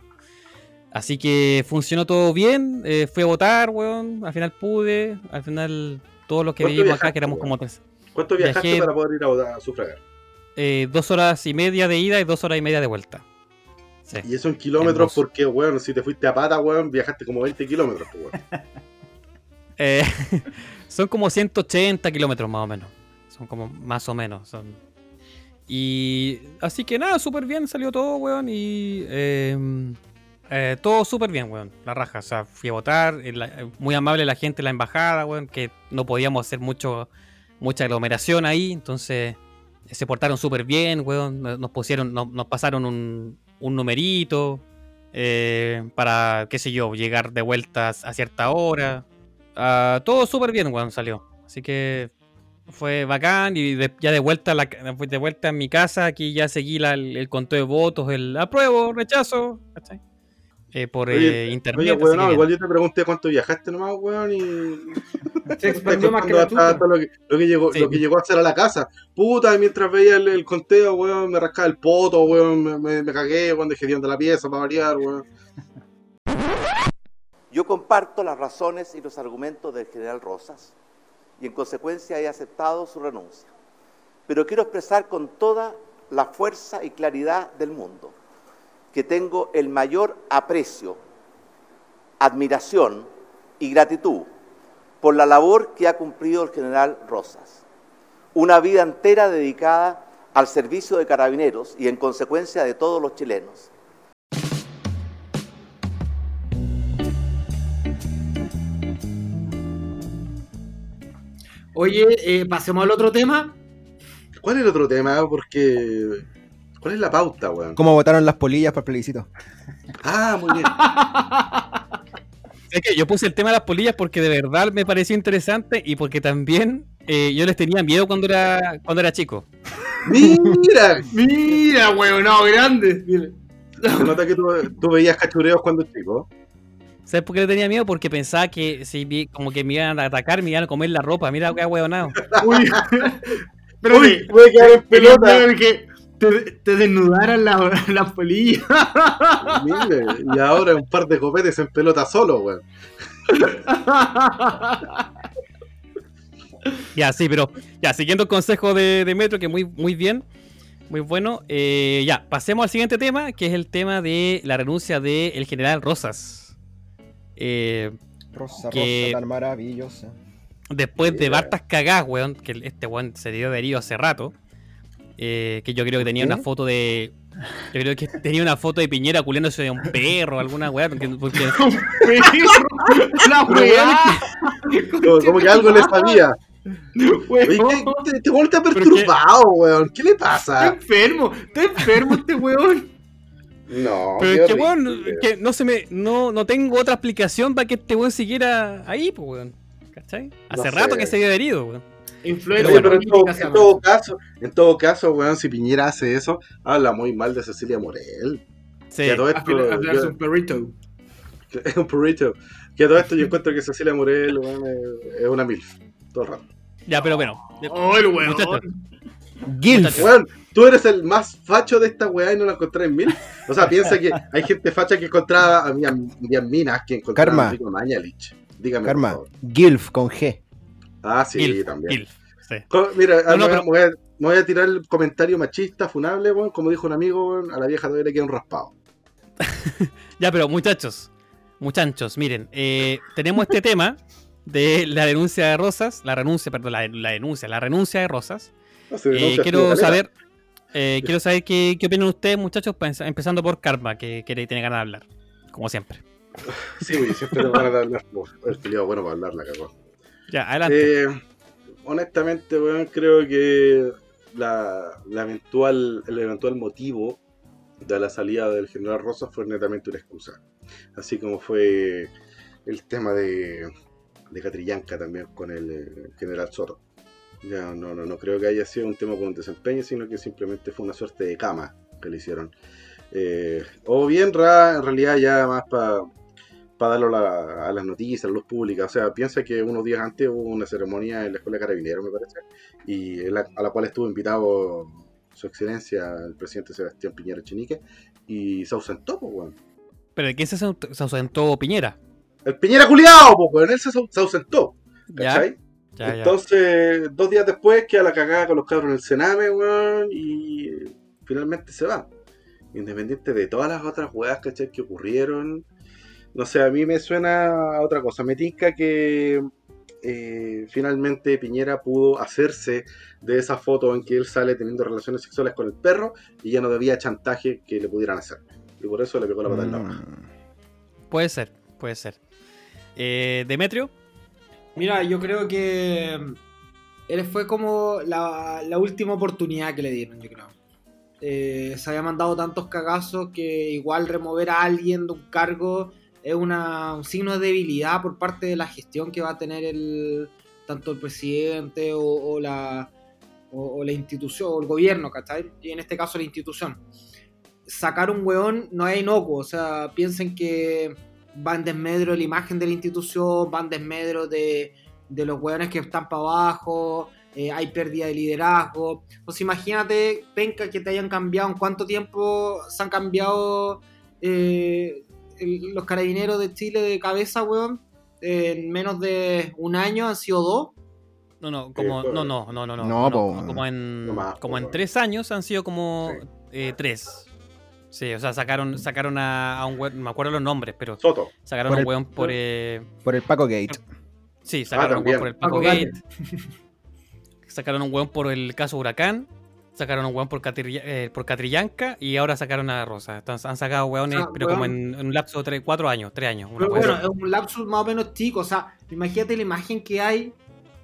[SPEAKER 4] Así que funcionó todo bien, fui a votar, weón, al final pude, al final todos los que
[SPEAKER 1] ¿Cuánto
[SPEAKER 4] vivimos acá, que éramos como tres,
[SPEAKER 1] ¿Cuánto viajaste
[SPEAKER 4] Viajé-
[SPEAKER 1] para poder ir a, votar- a sufragar?
[SPEAKER 4] Eh, dos horas y media de ida y dos horas y media de vuelta. Sí.
[SPEAKER 1] Y eso en kilómetros, porque, weón, si te fuiste a pata, weón, viajaste como 20 kilómetros, pues, weón. [laughs]
[SPEAKER 4] Eh, [laughs] son como 180 kilómetros más o menos. Son como más o menos. Son... Y así que nada, súper bien salió todo, weón. Y eh, eh, todo súper bien, weón. La raja. O sea, fui a votar. eh, la- muy amable la gente, la embajada, weón. Que no podíamos hacer mucho mucha aglomeración ahí. Entonces se portaron súper bien, weón. Nos pusieron, nos, nos pasaron un, un numerito. eh, para, qué sé yo, llegar de vueltas a cierta hora. Ah, todo súper bien, weón, salió. Así que fue bacán y ya de vuelta, a la, de vuelta en mi casa, aquí ya seguí la- el, el conteo de votos, el apruebo, rechazo, ¿cachai? Eh, por
[SPEAKER 1] Oye,
[SPEAKER 4] eh, internet.
[SPEAKER 1] Oye, weón, no, igual yo te pregunté cuánto viajaste nomás, weón, y... [laughs]
[SPEAKER 5] Se expandió más que la tuya.
[SPEAKER 1] lo que, lo que llegó,
[SPEAKER 4] Sí.
[SPEAKER 1] lo que llegó a hacer a la casa. Puta, y mientras veía el, el conteo, weón, me rascaba el poto, weón, me, me, me cagué, weón, dejé de la pieza para variar, weón.
[SPEAKER 7] Yo comparto las razones y los argumentos del general Rosas y en consecuencia he aceptado su renuncia. Pero quiero expresar con toda la fuerza y claridad del mundo que tengo el mayor aprecio, admiración y gratitud por la labor que ha cumplido el general Rosas. Una vida entera dedicada al servicio de carabineros y en consecuencia de todos los chilenos.
[SPEAKER 5] Oye, eh, pasemos al otro tema.
[SPEAKER 1] ¿Cuál es el otro tema? Porque... ¿Cuál es la pauta, weón?
[SPEAKER 3] ¿Cómo votaron las polillas para el plebiscito?
[SPEAKER 1] Ah, muy bien. [laughs]
[SPEAKER 4] Es que yo puse el tema de las polillas porque de verdad me pareció interesante y porque también eh, yo les tenía miedo cuando era, cuando era chico.
[SPEAKER 1] Mira, [laughs]
[SPEAKER 5] Mira, weón, no, grande. Mira.
[SPEAKER 1] se nota que tú, tú veías cachureos cuando chico.
[SPEAKER 4] ¿Sabes por qué le tenía miedo? Porque pensaba que si como que me iban a atacar, me iban a comer la ropa. Mira qué huevonado.
[SPEAKER 5] Uy, [laughs] pero
[SPEAKER 1] Uy, voy a quedar en pelota.
[SPEAKER 5] que te, te desnudaran las la polillas.
[SPEAKER 1] Y ahora un par de copetes en pelota solo, weón.
[SPEAKER 4] Ya, sí, pero ya, siguiendo el consejo de, de Metro, que muy, muy bien, muy bueno. eh, ya, pasemos al siguiente tema, que es el tema de la renuncia del general Rosas. Eh,
[SPEAKER 3] Rosa,
[SPEAKER 4] Que-
[SPEAKER 3] rosa, tan maravillosa.
[SPEAKER 4] después de. Bartas cagás, weón, que este weón se dio de herido hace rato. Eh, que yo creo que tenía
[SPEAKER 3] qué?
[SPEAKER 4] una foto de. Yo creo que tenía una foto de Piñera culiándose de un perro, alguna weá. Porque, porque- [laughs]
[SPEAKER 5] la weá.
[SPEAKER 1] Como, como que algo le sabía. Oye,
[SPEAKER 5] Weón,
[SPEAKER 1] ¿qué- te, te vuelve
[SPEAKER 4] qué?
[SPEAKER 1] perturbado, weón. ¿Qué le
[SPEAKER 5] Está
[SPEAKER 1] pasa?
[SPEAKER 5] enfermo, está enfermo este weón.
[SPEAKER 1] No,
[SPEAKER 4] pero que weón, que no se me. No, no tengo otra explicación para que este weón siguiera ahí, pues weón. ¿Cachai? Hace
[SPEAKER 1] No
[SPEAKER 4] rato
[SPEAKER 1] sé.
[SPEAKER 4] que se dio herido, weón.
[SPEAKER 5] Influencia
[SPEAKER 1] Oye, pero en todo, en caso, en todo caso, weón, si Piñera hace eso, habla muy mal de Cecilia Morel.
[SPEAKER 4] Sí.
[SPEAKER 1] Que todo esto, yo-
[SPEAKER 5] un perrito.
[SPEAKER 1] es un perrito. Que a todo esto yo encuentro que Cecilia Morel, weón, es, una milf. Todo el rato.
[SPEAKER 4] Ya, pero bueno.
[SPEAKER 5] Oh, el weón.
[SPEAKER 3] Gilf.
[SPEAKER 1] Weón, tú eres el más facho de esta weá y no la encontré en mil. O sea, piensa que hay gente facha que encontraba a mi, a mi minas que encontraban
[SPEAKER 3] Karma.
[SPEAKER 1] a Mañalich. Dígame.
[SPEAKER 3] Karma. Gilf con G.
[SPEAKER 1] Ah, sí, también.
[SPEAKER 4] Sí.
[SPEAKER 1] Mira,
[SPEAKER 4] No, no,
[SPEAKER 1] me,
[SPEAKER 4] pero-
[SPEAKER 1] voy a, me voy a tirar el comentario machista, funable. Como dijo un amigo, a la vieja todavía le queda un raspado. [laughs]
[SPEAKER 4] Ya, pero muchachos, muchachos, miren, eh, tenemos este [laughs] tema de la denuncia de Rosas, la renuncia, perdón, la, la denuncia, la renuncia de Rosas.
[SPEAKER 1] No
[SPEAKER 4] Eh, quiero saber, eh, quiero saber qué, qué opinan ustedes, muchachos, empezando por Karma, que, que tiene ganas de hablar, como siempre. [laughs]
[SPEAKER 1] Sí, siempre te van a hablar. El peleado bueno para hablar, la cagó. Eh, honestamente, weón, creo que la, eventual, el eventual motivo de la salida del general Rosas fue netamente una excusa. Así como fue el tema de, de Catrillanca también con el eh, general Soto. Ya no, no, no creo que haya sido un tema un desempeño, sino que simplemente fue una suerte de cama que le hicieron. Eh, o bien, en realidad, ya más para darlo a, la- a las noticias, a la luz pública. O sea, piensa que unos días antes hubo una ceremonia en la Escuela de Carabineros, me parece, y la- a la cual estuvo invitado su excelencia, el presidente Sebastián Piñera Chinique, y se ausentó, pues, weón.
[SPEAKER 4] Pero ¿de qué se, ausentó Piñera?
[SPEAKER 1] El Piñera culiado, pues, weón, él se, au- se ausentó,
[SPEAKER 4] Ya,
[SPEAKER 1] ¿cachai?
[SPEAKER 4] ya, ya.
[SPEAKER 1] Entonces, dos días después queda la cagada con los cabros en el Sename, weón, y finalmente se va. Independiente de todas las otras weas, ¿cachai? Que ocurrieron. No sé, a mí me suena a otra cosa. Me tinca que eh, finalmente Piñera pudo hacerse de esa foto en que él sale teniendo relaciones sexuales con el perro y ya no debía chantaje que le pudieran hacer. Y por eso le pegó la pata en la raja.
[SPEAKER 4] Puede ser, puede ser. Eh, Demetrio,
[SPEAKER 5] Mira, yo creo que él fue como la, la última oportunidad que le dieron, yo creo. Eh, se había mandado tantos cagazos que igual remover a alguien de un cargo es un signo de debilidad por parte de la gestión que va a tener el tanto el presidente o, la, o, la institución o el gobierno, ¿cachai? Y en este caso la institución. Sacar un weón no es inocuo, o sea, piensen que va en desmedro de la imagen de la institución, va en desmedro de, de los weones que están para abajo, eh, hay pérdida de liderazgo. Pues imagínate, penca, que te hayan cambiado, en cuánto tiempo se han cambiado eh, el- los carabineros de Chile de cabeza, weón. En menos de un año han sido dos.
[SPEAKER 4] no, no, como,
[SPEAKER 1] pues,
[SPEAKER 4] no, no, no, no, no,
[SPEAKER 3] no,
[SPEAKER 4] no,
[SPEAKER 3] po.
[SPEAKER 4] como en,
[SPEAKER 1] más,
[SPEAKER 4] como
[SPEAKER 1] po,
[SPEAKER 4] en tres años han sido como
[SPEAKER 1] Sí.
[SPEAKER 4] eh, tres. Sí, o sea, sacaron, sacaron a, a un weón, no me acuerdo los nombres, pero
[SPEAKER 1] Soto.
[SPEAKER 4] sacaron
[SPEAKER 3] Por
[SPEAKER 4] a un weón por... eh,
[SPEAKER 3] Por el Paco Gate.
[SPEAKER 4] sí, [laughs] sacaron a un weón por el Paco
[SPEAKER 5] Paco
[SPEAKER 4] Gate. sacaron un weón por el caso Huracán. Sacaron a un weón por, Catri- eh, por Catrillanca y ahora sacaron a Rosa. Entonces, han sacado weones,
[SPEAKER 5] Ah,
[SPEAKER 4] pero
[SPEAKER 5] weón.
[SPEAKER 4] como en, en un lapso de tres, cuatro años, tres años. una
[SPEAKER 5] Pero bueno, es un lapsus más o menos chico. O sea, imagínate la imagen que hay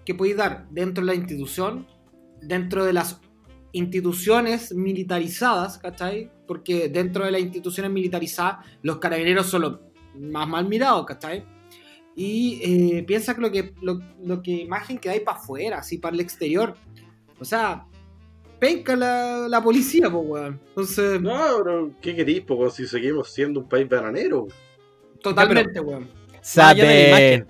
[SPEAKER 5] que podéis dar dentro de la institución, dentro de las instituciones militarizadas, ¿cachai? Porque dentro de las instituciones militarizadas, los carabineros son los más mal mirados, ¿cachai? Y eh, piensa que lo que, lo, lo que imagen que hay para afuera, así para el exterior. O sea, penca la, la policía, pues, weón. Entonces,
[SPEAKER 1] No, pero ¿qué querís, po, si seguimos siendo un país bananero?
[SPEAKER 5] totalmente, weón.
[SPEAKER 4] Más allá de la
[SPEAKER 3] Sabe.
[SPEAKER 4] imagen.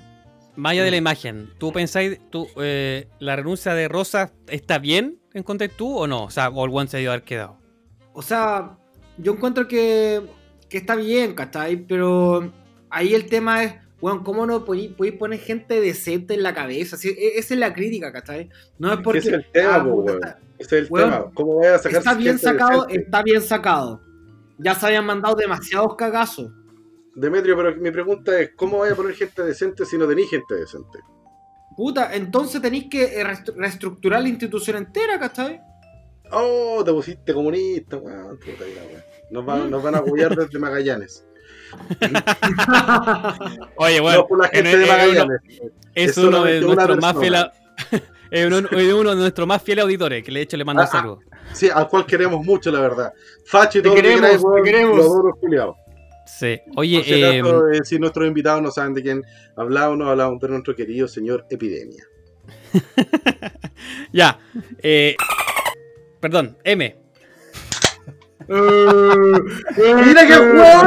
[SPEAKER 4] Más allá de la imagen, ¿tú pensáis, tú, eh, la renuncia de Rosa está bien, encontré tú o no? O sea, o el buen se dio haber quedado.
[SPEAKER 5] O sea, yo encuentro que, que está bien, ¿cachai? Pero ahí el tema es, bueno, ¿cómo no podéis podéis poner gente decente en la cabeza? Así, e- esa es la crítica, ¿cachai? No es porque...
[SPEAKER 1] Es el tema,
[SPEAKER 5] ah,
[SPEAKER 1] po,
[SPEAKER 5] puta,
[SPEAKER 1] weón.
[SPEAKER 5] está,
[SPEAKER 1] Ese es el
[SPEAKER 5] Weón,
[SPEAKER 1] tema. ¿Cómo voy a sacar
[SPEAKER 5] está bien sacado,
[SPEAKER 1] decente?
[SPEAKER 5] está bien sacado. Ya se habían mandado demasiados cagazos.
[SPEAKER 1] Demetrio, pero mi pregunta es, ¿cómo voy a poner gente decente si no tenéis gente decente?
[SPEAKER 5] Puta, entonces tenéis que eh, reestructurar la institución entera, ¿cachai?
[SPEAKER 1] Oh, te pusiste comunista, weón. Nos, van-
[SPEAKER 5] Mm.
[SPEAKER 1] nos van a apoyar desde Magallanes. [laughs]
[SPEAKER 4] Oye,
[SPEAKER 1] no por la gente de Magallanes.
[SPEAKER 4] es
[SPEAKER 1] es
[SPEAKER 4] uno de nuestros más fieles. [laughs] es uno, es uno de nuestros más fieles auditores, que de hecho le mando un
[SPEAKER 1] Ah,
[SPEAKER 4] saludo.
[SPEAKER 1] Sí, al cual queremos mucho, la verdad. Facho y
[SPEAKER 5] Te
[SPEAKER 1] que
[SPEAKER 5] queremos,
[SPEAKER 1] queráis,
[SPEAKER 5] te queremos.
[SPEAKER 1] Los adoro, culiao.
[SPEAKER 4] Sí. Oye,
[SPEAKER 1] Por si
[SPEAKER 4] eh,
[SPEAKER 1] eh, si nuestros invitados no saben de quién hablamos, no hablamos de nuestro querido señor Epidemia. [laughs]
[SPEAKER 4] ya. eh, perdón, M. [laughs]
[SPEAKER 1] ¡Mira qué weón!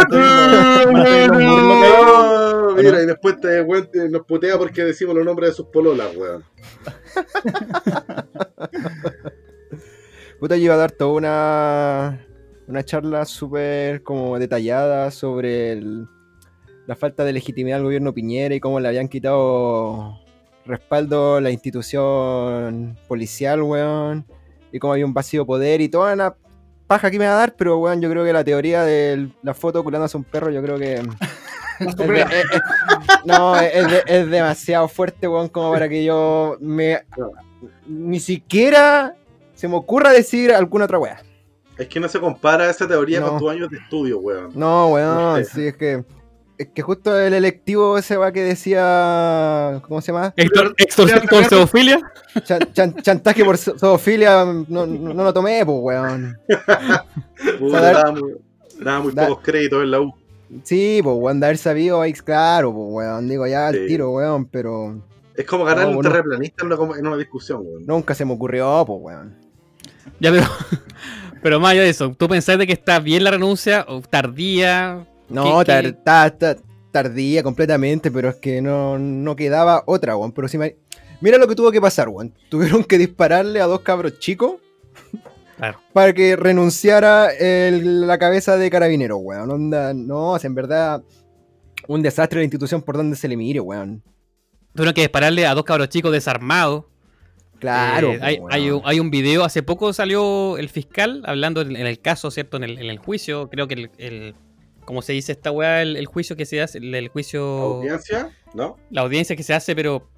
[SPEAKER 1] No, Mira, y después te, weón, nos putea porque decimos los nombres de sus pololas, weón. [laughs]
[SPEAKER 3] Puta, yo iba a dar toda una, una charla súper como detallada sobre el- la falta de legitimidad del gobierno Piñera y cómo le habían quitado respaldo la institución policial, weón, y como hay un vacío poder y toda una paja que me va a dar, pero weón, yo creo que la teoría de la foto curándose a un perro, yo creo que... [laughs] es- es- no, es, de- es demasiado fuerte, weón, como para que yo me... Ni siquiera se me ocurra decir alguna otra weá.
[SPEAKER 1] Es que no se compara esa teoría
[SPEAKER 3] No.
[SPEAKER 1] con tus años de estudio, weón.
[SPEAKER 3] No, weón,
[SPEAKER 1] No sé.
[SPEAKER 3] sí, es que... Es que justo el electivo ese va que decía... ¿Cómo se llama?
[SPEAKER 4] Extor- extorsión con zoofilia.
[SPEAKER 3] Chan- chan- chantaje por zo- zoofilia, no, no, lo tomé, pues, weón. [laughs]
[SPEAKER 1] Puta, daba muy, daba muy
[SPEAKER 3] da-
[SPEAKER 1] pocos créditos en la U.
[SPEAKER 3] Sí, pues, weón, de haber sabido, claro, pues, weón. Digo, ya al
[SPEAKER 1] Sí.
[SPEAKER 3] tiro, weón, pero
[SPEAKER 1] Es como ganar
[SPEAKER 3] No,
[SPEAKER 1] un terraplanista en una, com- en una discusión, weón.
[SPEAKER 3] nunca se me ocurrió, pues, weón.
[SPEAKER 4] Ya, pero, [laughs] pero más allá de eso, ¿tú pensás de que está bien la renuncia o tardía?
[SPEAKER 3] No,
[SPEAKER 4] ¿Qué-
[SPEAKER 3] tar-
[SPEAKER 4] qué?
[SPEAKER 3] ta- ta- tardía completamente, pero es que no, no quedaba otra, weón. Pero si me... Mira lo que tuvo que pasar, weón. Tuvieron que dispararle a dos cabros chicos
[SPEAKER 4] Claro.
[SPEAKER 3] para que renunciara el- la cabeza de carabinero, weón. Onda, no, sea, en verdad, un desastre de la institución por donde se le mire, weón.
[SPEAKER 4] Tuvieron que dispararle a dos cabros chicos desarmados.
[SPEAKER 3] Claro.
[SPEAKER 4] Eh, hay, un, hay un video, hace poco salió el fiscal hablando en, en el caso, ¿cierto? En el, en el juicio, creo que el, el- ¿cómo se dice esta weá? El, el juicio que se hace, el, el juicio,
[SPEAKER 1] ¿Audiencia? ¿No?
[SPEAKER 4] la audiencia que se hace, pero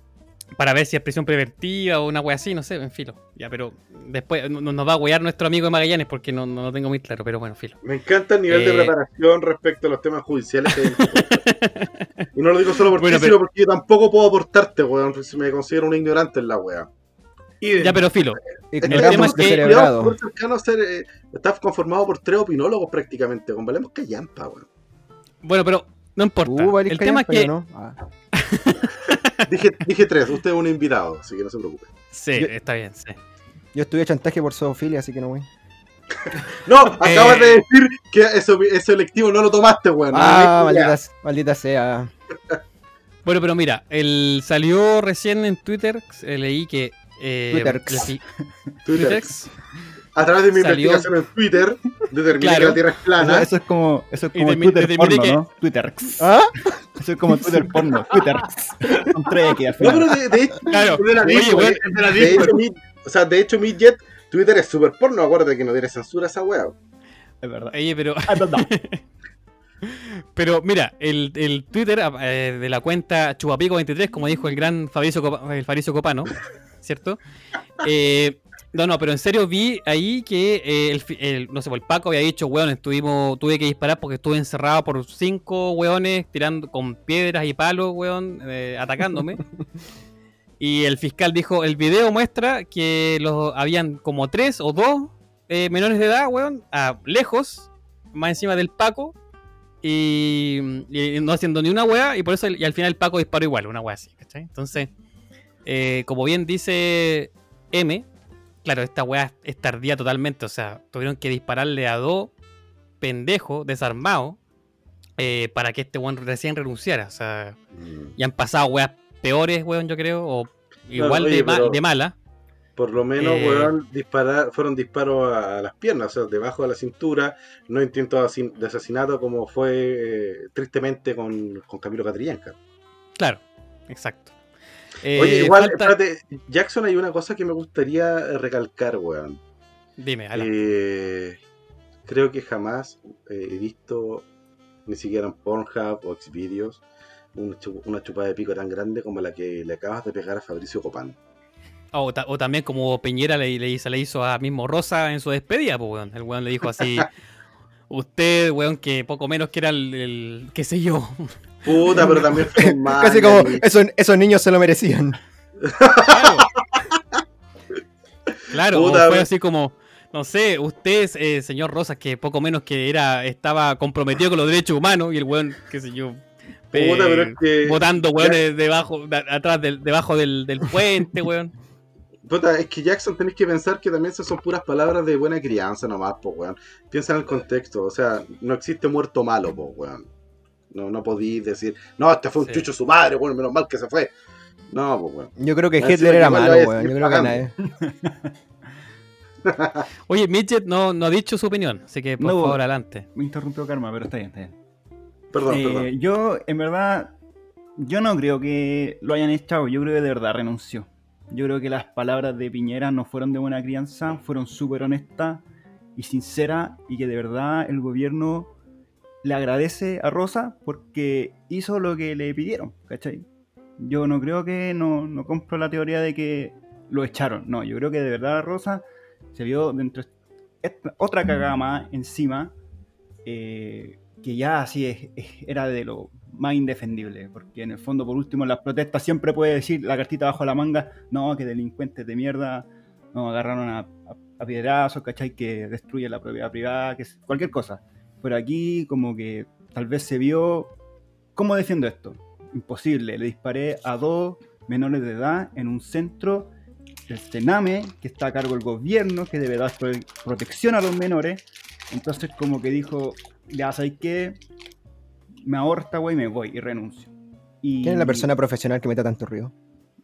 [SPEAKER 4] para ver si es prisión preventiva o una weá así, no sé, en filo. Ya, pero después no- nos va a wear nuestro amigo de Magallanes porque no, no lo tengo muy claro, pero bueno, filo.
[SPEAKER 1] Me encanta el nivel de
[SPEAKER 4] Eh.
[SPEAKER 1] preparación respecto a los temas judiciales que hay en este. [laughs] Y no lo digo solo por
[SPEAKER 4] Bueno,
[SPEAKER 1] ti,
[SPEAKER 4] pero-
[SPEAKER 1] sino porque yo tampoco puedo aportarte, weón. porque Me considero un ignorante en la.
[SPEAKER 5] Idem.
[SPEAKER 4] Ya, pero filo.
[SPEAKER 1] El
[SPEAKER 3] con
[SPEAKER 4] tema es que-
[SPEAKER 3] celebrado.
[SPEAKER 1] Cuidado, por cercano a ser, eh, está conformado por tres opinólogos prácticamente. Con Valemos Callampa, weón.
[SPEAKER 4] Bueno, pero no importa.
[SPEAKER 3] Uh,
[SPEAKER 4] el tema es que...
[SPEAKER 3] no. Ah. [laughs]
[SPEAKER 1] Dije, dije tres, usted es un invitado, así que no se preocupe.
[SPEAKER 4] Sí,
[SPEAKER 3] Yo-
[SPEAKER 4] está bien, sí.
[SPEAKER 3] Yo estudié chantaje por zoofilia, así que no voy. [laughs]
[SPEAKER 1] No, acabas
[SPEAKER 4] Eh.
[SPEAKER 1] de decir que eso, ese electivo no lo tomaste, weón.
[SPEAKER 3] Ah,
[SPEAKER 1] No,
[SPEAKER 3] maldita, maldita sea.
[SPEAKER 4] Bueno, pero mira, el salió recién en Twitter, eh, leí que... Eh,
[SPEAKER 3] Twitterx.
[SPEAKER 1] Twitter. A través de mi
[SPEAKER 4] Salió-
[SPEAKER 1] investigación en Twitter, determiné
[SPEAKER 4] Claro.
[SPEAKER 1] que la Tierra es plana.
[SPEAKER 2] eso es como, eso es como
[SPEAKER 4] termi-
[SPEAKER 2] Twitter
[SPEAKER 4] determiné
[SPEAKER 2] porno,
[SPEAKER 4] que-
[SPEAKER 2] ¿no? Twitter.
[SPEAKER 3] ¿Ah?
[SPEAKER 2] Eso es como Twitter porno. Twitter. Son tres X al
[SPEAKER 1] No, pero de, de hecho,
[SPEAKER 4] Claro.
[SPEAKER 1] de la
[SPEAKER 4] Oye,
[SPEAKER 1] Deep,
[SPEAKER 4] weón,
[SPEAKER 1] de- de hecho, mi, o sea, de hecho, Midget, Twitter es super porno, acuérdate que no tiene censura esa weá.
[SPEAKER 2] Es verdad.
[SPEAKER 4] Oye, pero,
[SPEAKER 2] Ah, [laughs]
[SPEAKER 4] pero mira, el, el Twitter eh, de la cuenta Chupapico23, como dijo el gran Fabricio, Copa- el Fabricio Copano, ¿cierto? Eh, no, no, pero en serio vi ahí que eh, el, no sé, pues, el Paco había dicho, weón, estuvimos, tuve que disparar porque estuve encerrado por cinco weones tirando con piedras y palos, weón, eh, atacándome. [laughs] y el fiscal dijo, el video muestra que los habían como tres o dos eh, menores de edad, weón, a lejos, más encima del Paco, y, y no haciendo ni una wea, y por eso y al final el Paco disparó igual, una wea así, ¿cachai? Entonces, como bien dice M, claro, esta wea es tardía totalmente, o sea, tuvieron que dispararle a dos pendejos desarmados eh, para que este weón recién renunciara, o sea, y han pasado weas peores, weón, yo creo, o igual
[SPEAKER 1] oye,
[SPEAKER 4] de, ma- de mala.
[SPEAKER 1] Por lo menos,
[SPEAKER 4] Eh.
[SPEAKER 1] weón, disparar, fueron disparos a, las piernas, o sea, debajo de la cintura, no intento de asin- de asesinato como fue eh, tristemente con, con Camilo Catrillanca.
[SPEAKER 4] Claro, exacto.
[SPEAKER 1] Oye,
[SPEAKER 4] Eh,
[SPEAKER 1] igual,
[SPEAKER 4] falta-
[SPEAKER 1] espérate, Jackson, hay una cosa que me gustaría recalcar, weón.
[SPEAKER 4] Dime.
[SPEAKER 1] Eh, creo que jamás eh, he visto, ni siquiera en Pornhub o Xvideos, una, chu- una chupada de pico tan grande como la que le acabas de pegar a Fabricio Copán.
[SPEAKER 4] O, ta- o también como Peñera le, le, hizo, le hizo a mismo Rosa en su despedida, pues, weón. El weón le dijo así, [laughs] usted, weón, que poco menos que era el, el- qué sé yo.
[SPEAKER 1] Puta, pero también fue un [laughs]
[SPEAKER 3] Casi
[SPEAKER 1] mal,
[SPEAKER 3] como esos, esos niños se lo merecían.
[SPEAKER 4] Claro, claro
[SPEAKER 1] Puta,
[SPEAKER 4] fue así como, no sé, usted, eh, señor Rosas, que poco menos que era, estaba comprometido con los derechos humanos y el weón, qué sé yo.
[SPEAKER 1] Puta, pero es que-
[SPEAKER 4] Votando, weón, debajo, de- atrás del, debajo del, del puente, weón.
[SPEAKER 1] Puta, es que Jackson tenéis que pensar que también esas son puras palabras de buena crianza nomás, po, weón. Piensa en el contexto, o sea, no existe muerto malo, po, weón. No, no podéis decir, no, este fue un
[SPEAKER 4] Sí.
[SPEAKER 1] chucho su madre, bueno, menos mal que se fue. No, po, weón.
[SPEAKER 3] Yo creo que Hitler era malo, weón. Yo creo que nadie. [laughs]
[SPEAKER 4] Oye, Midget no, no ha dicho su opinión, así que por
[SPEAKER 2] No.
[SPEAKER 4] favor, adelante.
[SPEAKER 2] Me interrumpió Karma, pero está bien, está bien.
[SPEAKER 1] Perdón,
[SPEAKER 2] Eh,
[SPEAKER 1] perdón.
[SPEAKER 2] Yo, en verdad, Yo no creo que lo hayan echado, yo creo que de verdad renunció. Yo creo que las palabras de Piñera no fueron de buena crianza, fueron súper honestas y sinceras y que de verdad el gobierno le agradece a Rosa porque hizo lo que le pidieron, ¿cachai? Yo no creo que, no, no compro la teoría de que lo echaron, no, yo creo que de verdad Rosa se vio dentro de otra cagada más encima eh, que ya así es- era de lo más indefendible, porque en el fondo, por último, en las protestas siempre puede decir la cartita bajo la manga, no, que delincuentes de mierda nos agarraron a, a, a piedrazos, ¿cachai? Que destruye la propiedad privada, que es cualquier cosa. Pero aquí como que tal vez se vio, ¿cómo defiendo esto? Imposible, le disparé a dos menores de edad en un centro del Sename, que está a cargo del gobierno, que debe dar pro- protección a los menores. Entonces como que dijo, ya sabéis qué, me ahorro esta wey y me voy y renuncio. Y,
[SPEAKER 3] ¿Quién es la persona profesional que meta tanto ruido?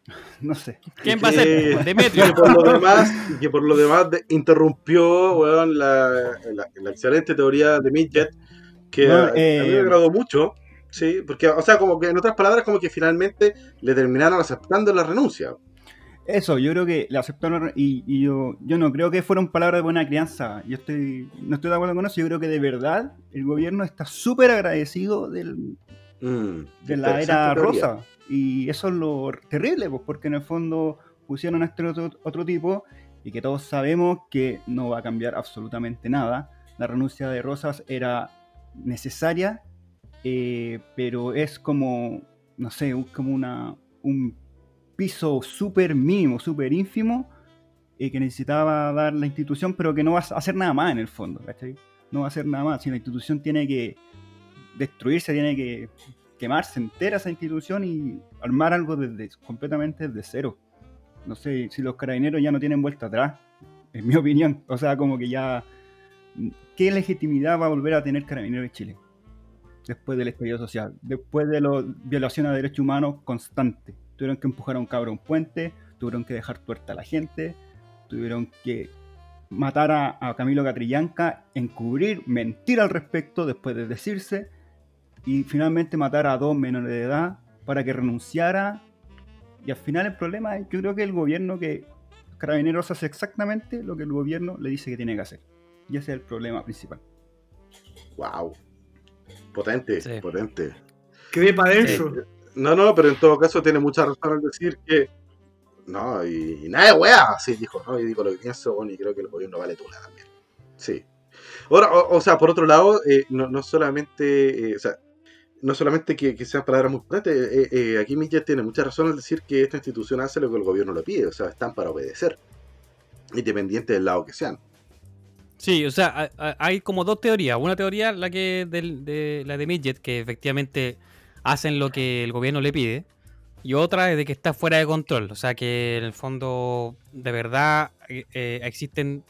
[SPEAKER 3] [laughs]
[SPEAKER 2] No sé.
[SPEAKER 4] ¿Quién va a ser?
[SPEAKER 1] Eh,
[SPEAKER 4] Demetrio.
[SPEAKER 1] que por lo demás, que por lo demás de- interrumpió weón, la, la- la excelente teoría de Midget, que
[SPEAKER 2] No,
[SPEAKER 1] a, a mí
[SPEAKER 2] eh,
[SPEAKER 1] me agradó mucho, sí, porque, o sea, como que en otras palabras, como que finalmente le terminaron aceptando la renuncia.
[SPEAKER 2] Eso, yo creo que le aceptaron y, y yo, yo no creo que fueron palabras de buena crianza. Yo estoy, no estoy de acuerdo con eso. Yo creo que de verdad el gobierno está súper agradecido del,
[SPEAKER 1] Mm,
[SPEAKER 2] de la era
[SPEAKER 1] teoría.
[SPEAKER 2] rosa. Y eso es lo terrible, pues, porque en el fondo pusieron a este otro, otro tipo y que todos sabemos que no va a cambiar absolutamente nada. La renuncia de Rosas era necesaria, eh, pero es como, no sé, como una, un piso súper mínimo, súper ínfimo eh, que necesitaba dar la institución, pero que no va a hacer nada más en el fondo, ¿cachai? No va a hacer nada más. Si la institución tiene que destruirse, tiene que quemarse entera esa institución y armar algo desde, completamente desde cero. No sé si los carabineros ya no tienen vuelta atrás, en mi opinión. O sea, como que ya. ¿Qué legitimidad va a volver a tener carabineros de Chile? Después del estallido social, después de la violación a derechos humanos constante. Tuvieron que empujar a un cabro a un puente, tuvieron que dejar tuerta a la gente, tuvieron que matar a, a Camilo Catrillanca, encubrir, mentir al respecto después de decirse, y finalmente matar a dos menores de edad para que renunciara. Y al final el problema es, yo creo que el gobierno que Carabineros hace exactamente lo que el gobierno le dice que tiene que hacer. Y ese es el problema principal.
[SPEAKER 1] Wow. Potente,
[SPEAKER 4] Sí.
[SPEAKER 1] potente.
[SPEAKER 5] Quedé para adentro.
[SPEAKER 1] No, no, pero en todo caso tiene mucha razón al decir que. No, y, nada de weá, sí, dijo, no, y digo lo que pienso, bueno, y creo que el gobierno vale tula también. Sí. Ahora, o, o sea, por otro lado, eh, no, no solamente, eh, o sea, no solamente que, que sean palabras muy potentes, eh, eh, aquí Millet tiene mucha razón al decir que esta institución hace lo que el gobierno le pide, o sea, están para obedecer, independiente del lado que sean.
[SPEAKER 4] Sí, o sea, hay como dos teorías. Una teoría, la que de la de Midget, que efectivamente hacen lo que el gobierno le pide. Y otra es de que está fuera de control. O sea, que en el fondo, de verdad, eh, existen,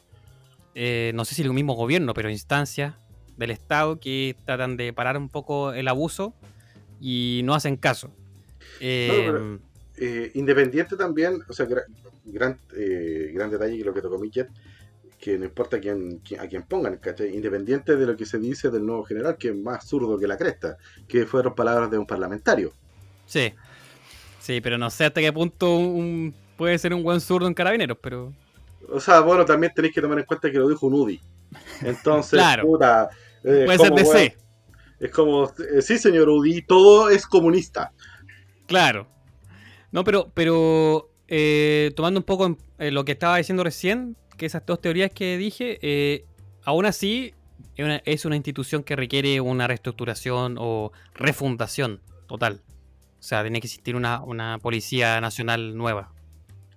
[SPEAKER 4] eh, no sé si el mismo gobierno, pero instancias del Estado que tratan de parar un poco el abuso y no hacen caso. Eh,
[SPEAKER 1] pero- independiente también, o sea, gra- gran, eh, gran detalle que lo que tocó Millet, que no importa quién, quién- a quién pongan, ¿cachai? Independiente de lo que se dice del nuevo general, que es más zurdo que la cresta, que fueron palabras de un parlamentario.
[SPEAKER 4] sí. Sí, pero no sé hasta qué punto un- puede ser un buen zurdo en carabineros, pero.
[SPEAKER 1] O sea, bueno, también tenéis que tomar en cuenta que lo dijo un UDI. Entonces, [laughs]
[SPEAKER 4] Claro.
[SPEAKER 1] puta. eh,
[SPEAKER 4] Puede ser de
[SPEAKER 1] weón,
[SPEAKER 4] C.
[SPEAKER 1] Es como, eh, sí, señor UDI, todo es comunista.
[SPEAKER 4] Claro. No, pero, pero eh, tomando un poco en- en lo que estaba diciendo recién, que esas dos teorías que dije, eh, aún así es una, es una institución que requiere una reestructuración o refundación total. O sea, tiene que existir una, una policía nacional nueva.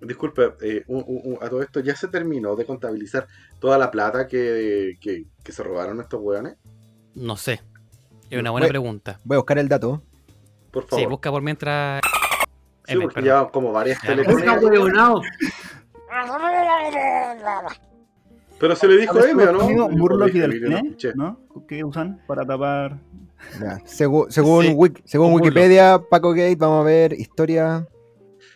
[SPEAKER 1] Disculpe, eh, un- un- un- a todo esto ya se terminó de contabilizar toda la plata que, que, que se robaron estos weones.
[SPEAKER 4] No sé. Es una buena
[SPEAKER 3] Voy-
[SPEAKER 4] pregunta.
[SPEAKER 3] Voy a buscar el dato.
[SPEAKER 1] Por
[SPEAKER 4] Sí,
[SPEAKER 1] favor.
[SPEAKER 4] busca por mientras.
[SPEAKER 1] Sí,
[SPEAKER 4] M,
[SPEAKER 1] porque
[SPEAKER 4] perdón.
[SPEAKER 1] llevan como varias
[SPEAKER 4] Ya. [laughs]
[SPEAKER 1] Pero se le dijo a M, ¿o no?
[SPEAKER 2] Murloc y
[SPEAKER 1] escuché.
[SPEAKER 2] ¿no? Que usan para tapar.
[SPEAKER 3] Ya, según
[SPEAKER 4] Sí,
[SPEAKER 3] Wik- según Wikipedia, Paco Gate, vamos a ver historia.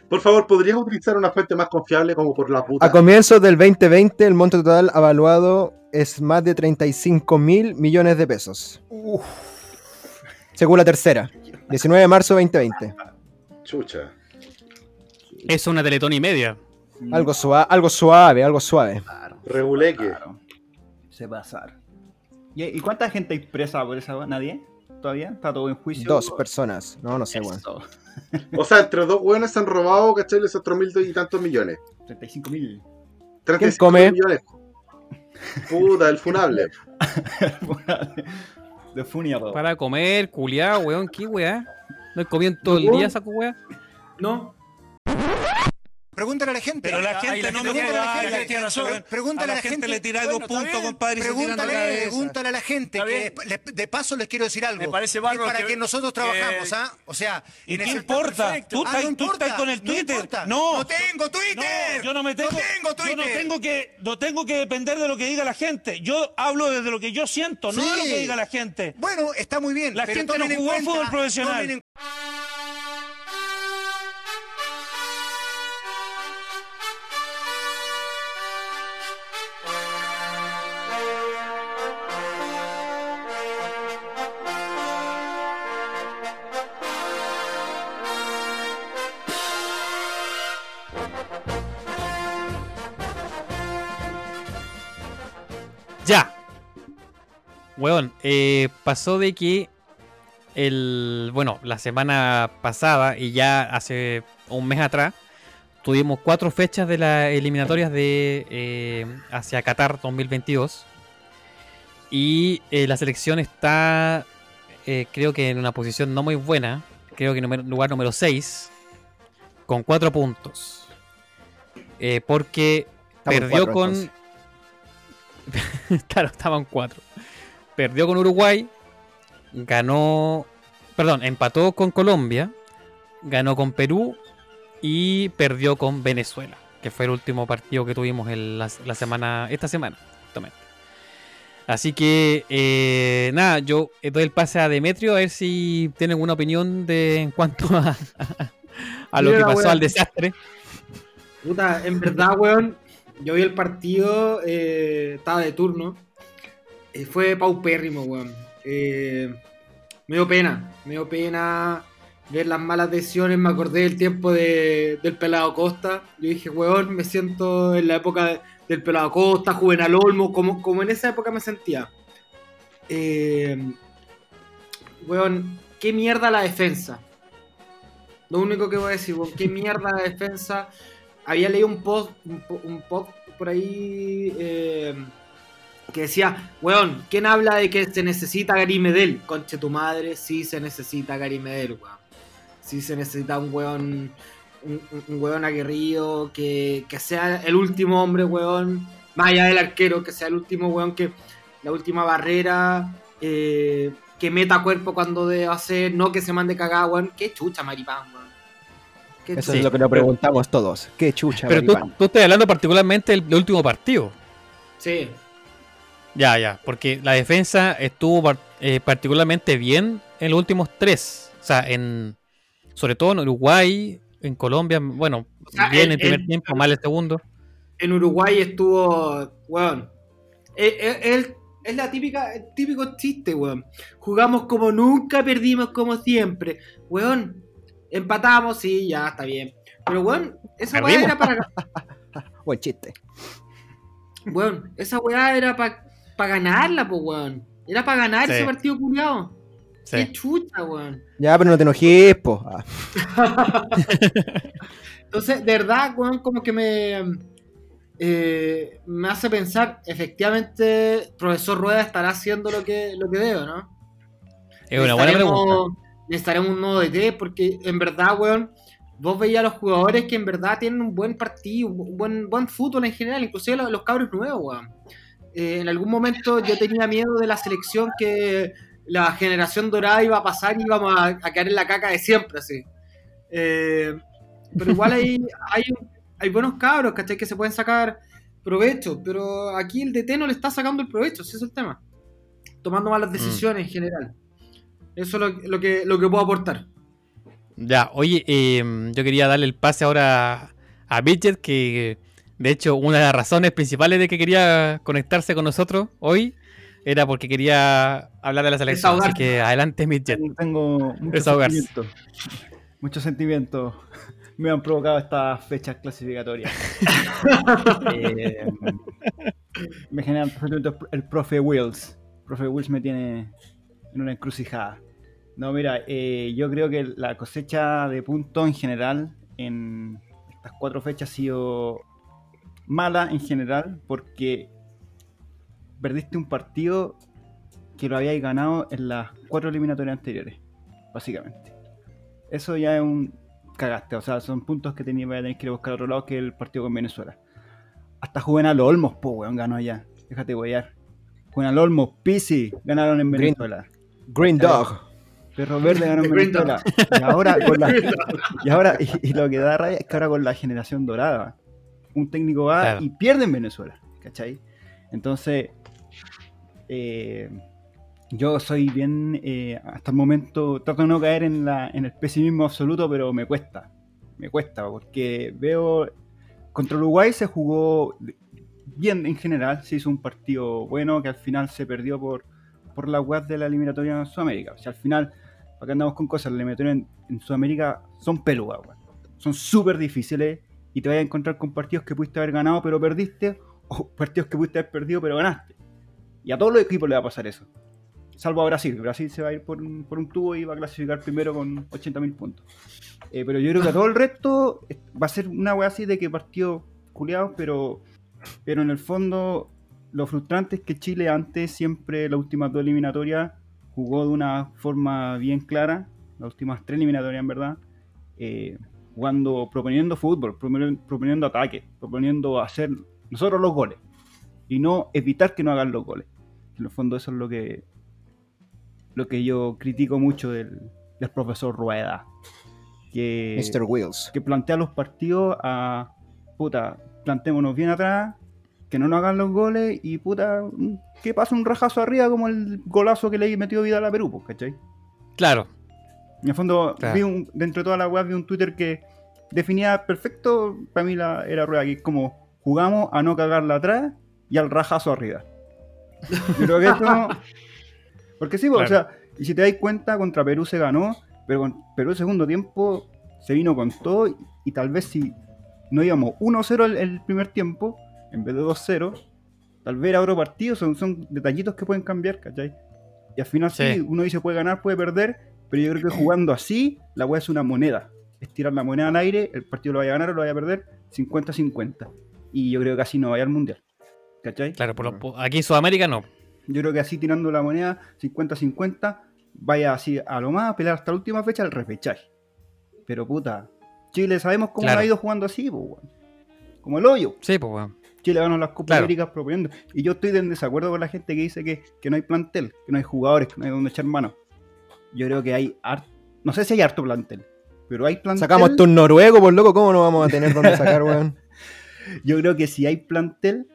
[SPEAKER 1] Por favor, ¿podrías utilizar una fuente más confiable como por la puta?
[SPEAKER 3] A comienzos del 2020, el monto total avaluado es más de 35 mil millones de pesos. Según la tercera. 19 de marzo 2020.
[SPEAKER 1] Chucha.
[SPEAKER 4] Es una teletón y media.
[SPEAKER 3] Algo, sua- algo suave, algo suave.
[SPEAKER 2] Claro.
[SPEAKER 1] Reguleque.
[SPEAKER 2] Claro. Se pasar. ¿Y, y cuánta gente hay presa por esa? ¿Nadie? ¿Todavía? ¿Está todo en juicio?
[SPEAKER 3] Dos personas. No, no sé, weón.
[SPEAKER 1] O sea, entre dos hueones se han robado, ¿cachai? Los otros mil y tantos millones.
[SPEAKER 2] 35 mil.
[SPEAKER 1] 35
[SPEAKER 3] come?
[SPEAKER 1] millones. Puta, el funable. [laughs]
[SPEAKER 2] de funeral.
[SPEAKER 4] Para comer, culiado, weón, ¿qué weá? ¿No comían todo el día saco weá?
[SPEAKER 5] No,
[SPEAKER 8] Pregúntale a la gente.
[SPEAKER 9] Pero la
[SPEAKER 8] Ay,
[SPEAKER 9] gente no me
[SPEAKER 8] pregúntale a la
[SPEAKER 9] joda,
[SPEAKER 8] gente,
[SPEAKER 9] la tiene razón.
[SPEAKER 8] pre- Pregúntale
[SPEAKER 9] A la gente le tiráis dos
[SPEAKER 8] Bueno, está
[SPEAKER 9] puntos, compadre,
[SPEAKER 8] Pregúntale, a la gente. Que de paso les quiero decir algo.
[SPEAKER 9] Me parece
[SPEAKER 8] Es para
[SPEAKER 9] que-
[SPEAKER 8] que, nosotros trabajamos,
[SPEAKER 9] que-
[SPEAKER 8] ¿ah? O sea,
[SPEAKER 9] ¿Y qué importa?
[SPEAKER 8] Perfecto.
[SPEAKER 9] Tú
[SPEAKER 8] Ah,
[SPEAKER 9] estás-
[SPEAKER 8] no
[SPEAKER 9] estás con el Twitter. No.
[SPEAKER 8] no tengo Twitter.
[SPEAKER 9] No, yo no me tengo,
[SPEAKER 8] No tengo Twitter.
[SPEAKER 9] Yo no tengo que, no tengo que depender de lo que diga la gente. Yo hablo desde lo que yo siento, no de lo que diga la gente.
[SPEAKER 8] Bueno, está muy bien.
[SPEAKER 9] La
[SPEAKER 8] pero
[SPEAKER 9] gente no jugó
[SPEAKER 8] cuenta-
[SPEAKER 9] fútbol profesional.
[SPEAKER 4] Weón, eh, pasó de que el. Bueno, la semana pasada y ya hace un mes atrás tuvimos cuatro fechas de las eliminatorias de eh, hacia Qatar 2022. Y eh, la selección está, eh, creo que en una posición no muy buena. Creo que en lugar número 6. Con cuatro puntos. Eh, porque
[SPEAKER 3] Estamos
[SPEAKER 4] perdió
[SPEAKER 3] cuatro,
[SPEAKER 4] con. [laughs] claro, estaban cuatro. Perdió con Uruguay. Ganó. Perdón, empató con Colombia. Ganó con Perú. Y perdió con Venezuela. Que fue el último partido que tuvimos la, la semana. Esta semana, justamente. Así que, eh, nada, yo doy el pase a Demetrio a ver si tiene alguna opinión de en cuanto a, a lo
[SPEAKER 5] Mira
[SPEAKER 4] que pasó al desastre.
[SPEAKER 5] puta, en verdad, weón, yo vi el partido, eh, estaba de turno, eh, fue paupérrimo, weón. Eh, me dio pena, me dio pena ver las malas decisiones, me acordé del tiempo de- del pelado Costa, yo dije, weón, me siento en la época de- del pelado Costa, Juvenal Olmo, como, como en esa época me sentía. Eh, weón, qué mierda la defensa. Lo único que voy a decir, weón, qué mierda la defensa. Había leído un post, un, po- un post por ahí eh, que decía, weón, ¿quién habla de que se necesita Gary Medel? Conche tu madre, sí se necesita Gary Medel, weón. Sí se necesita un weón, un, un- un weón aguerrido, que, que sea el último hombre, weón, más allá del arquero, que sea el último weón que la última barrera, eh, que meta cuerpo cuando deba hacer, no que se mande cagada, weón. Qué chucha, maripán, weón. Qué
[SPEAKER 3] Eso
[SPEAKER 4] Sí,
[SPEAKER 3] es lo que nos preguntamos todos. Qué chucha,
[SPEAKER 4] Pero tú,
[SPEAKER 3] maripán.
[SPEAKER 4] tú estás hablando particularmente del, del último partido.
[SPEAKER 5] Sí,
[SPEAKER 4] Ya, ya, porque la defensa estuvo par- eh, particularmente bien en los últimos tres. O sea, en sobre todo en Uruguay, en Colombia, bueno,
[SPEAKER 5] sea,
[SPEAKER 4] bien
[SPEAKER 5] el-
[SPEAKER 4] el primer tiempo, mal el segundo.
[SPEAKER 5] en Uruguay estuvo, weón. Es, es- es- la típica, el típico chiste, weón. Jugamos como nunca, perdimos como siempre. Weón, empatamos, sí, ya está bien. Pero, weón, esa weá era para. [laughs]
[SPEAKER 3] Buen chiste.
[SPEAKER 5] Weón, esa weá era para ganarla, pues, weón. Era para ganar
[SPEAKER 4] Sí.
[SPEAKER 5] ese partido culiado.
[SPEAKER 4] Sí.
[SPEAKER 5] Qué chucha, weón.
[SPEAKER 3] Ya, pero no te enojes, po. Ah, [laughs]
[SPEAKER 5] Entonces, de verdad, weón, como que me, eh, me hace pensar, efectivamente, profesor Rueda estará haciendo lo que, lo que debe, ¿no?
[SPEAKER 4] Es una buena pregunta.
[SPEAKER 5] Necesitaremos un nuevo DT, porque en verdad, weón, vos veías a los jugadores que en verdad tienen un buen partido, un buen, buen fútbol en general, inclusive los, los cabros nuevos, weón. Eh, en algún momento yo tenía miedo de la selección que la generación dorada iba a pasar y íbamos a, a quedar en la caca de siempre, así. Eh, pero igual hay, [laughs] hay, hay buenos cabros, ¿cachai? Que se pueden sacar provecho, pero aquí el DT no le está sacando el provecho, ese es el tema. Tomando malas decisiones en general. Eso es lo, lo que, lo que puedo aportar.
[SPEAKER 4] Ya, oye, eh, yo quería darle el pase ahora a Bridget, que de hecho una de las razones principales de que quería conectarse con nosotros hoy era porque quería hablar de la selección. Así que adelante, Midget.
[SPEAKER 2] Tengo muchos sentimientos. Muchos sentimientos me han provocado estas fechas clasificatorias. [laughs] Eh, me generan sentimientos el profe Wills. profe Wills me tiene en una encrucijada. No, mira, eh, yo creo que la cosecha de puntos en general en estas cuatro fechas ha sido mala en general porque perdiste un partido que lo habíais ganado en las cuatro eliminatorias anteriores, básicamente. Eso ya es un cagaste, o sea, son puntos que tenía, voy a tener que ir a buscar a otro lado que el partido con Venezuela. Hasta Juvenal Olmos, po, weón, ganó allá. Déjate huear. Juvenal Olmos, Pisi, ganaron en Venezuela.
[SPEAKER 3] Green Dog.
[SPEAKER 2] Perro Verde ganó en Venezuela. Y ahora, con la, y ahora y, y lo que da rabia es que ahora con la generación dorada, un técnico va
[SPEAKER 4] Claro.
[SPEAKER 2] y pierde en Venezuela. ¿Cachai? Entonces, eh, yo soy bien, eh, hasta el momento, trato de no caer en, la, en el pesimismo absoluto, pero me cuesta. Me cuesta, porque veo. Contra Uruguay se jugó bien en general, se hizo un partido bueno que al final se perdió por, por la web de la eliminatoria en Sudamérica. O sea, al final, para que andamos con cosas, las eliminatorias en, en Sudamérica son peludas. Son súper difíciles y te vas a encontrar con partidos que pudiste haber ganado pero perdiste, o partidos que pudiste haber perdido pero ganaste. Y a todos los equipos le va a pasar eso. Salvo a Brasil. Brasil se va a ir por un, por un tubo y va a clasificar primero con 80.000 puntos. Eh, pero yo creo que a todo el resto va a ser una wea así de que partidos culiados, pero, pero en el fondo lo frustrante es que Chile antes siempre, las últimas dos eliminatorias, jugó de una forma bien clara, las últimas tres eliminatorias en verdad, eh, jugando, proponiendo fútbol, proponiendo, proponiendo ataque, proponiendo hacer nosotros los goles y no evitar que no hagan los goles. En el fondo eso es lo que lo que yo critico mucho del, del profesor Rueda. Que,
[SPEAKER 3] Mr. Wheels.
[SPEAKER 2] que plantea los partidos a puta, plantémonos bien atrás, que no nos hagan los goles y puta, que pase un rajazo arriba como el golazo que le metió vida a la Perú, pues, ¿cachai?
[SPEAKER 4] Claro.
[SPEAKER 2] En el fondo,
[SPEAKER 4] Claro.
[SPEAKER 2] vi un- dentro de toda la web vi un Twitter que definía perfecto, para mí la, era rueda, que es como jugamos a no cagarla atrás y al rajazo arriba. Yo creo que esto... [laughs] Porque sí, pues,
[SPEAKER 4] Claro.
[SPEAKER 2] o sea, y si te das cuenta, contra Perú se ganó, pero con Perú el segundo tiempo se vino con todo y, y tal vez si no íbamos 1-0 el, el primer tiempo, en vez de 2-0, tal vez era otro partido, son, son detallitos que pueden cambiar, ¿cachai? Y al final sí.
[SPEAKER 4] Sí.
[SPEAKER 2] uno dice puede ganar, puede perder, pero yo creo que jugando así, la weá es una moneda. Es tirar la moneda al aire, el partido lo vaya a ganar o lo vaya a perder, 50-50. Y yo creo que así no vaya al mundial. ¿Cachai?
[SPEAKER 4] Claro, por lo- aquí en Sudamérica no.
[SPEAKER 2] Yo creo que así tirando la moneda 50-50, vaya así a lo más a pelear hasta la última fecha el repechaje. Pero puta, Chile sabemos cómo
[SPEAKER 4] Claro.
[SPEAKER 2] ha ido jugando así, pues, weón. Como el hoyo.
[SPEAKER 4] Sí, pues, weón.
[SPEAKER 2] Chile ganó las Copas
[SPEAKER 4] Claro.
[SPEAKER 2] Américas proponiendo. Y yo estoy en desacuerdo con la gente que dice que, que no hay plantel, que no hay jugadores, que no hay donde echar mano. Yo creo que hay harto, no sé si hay harto plantel, pero hay plantel.
[SPEAKER 3] Sacamos esto un noruego, por loco, ¿cómo no vamos a tener dónde sacar, weón? [laughs]
[SPEAKER 2] Yo creo que si hay plantel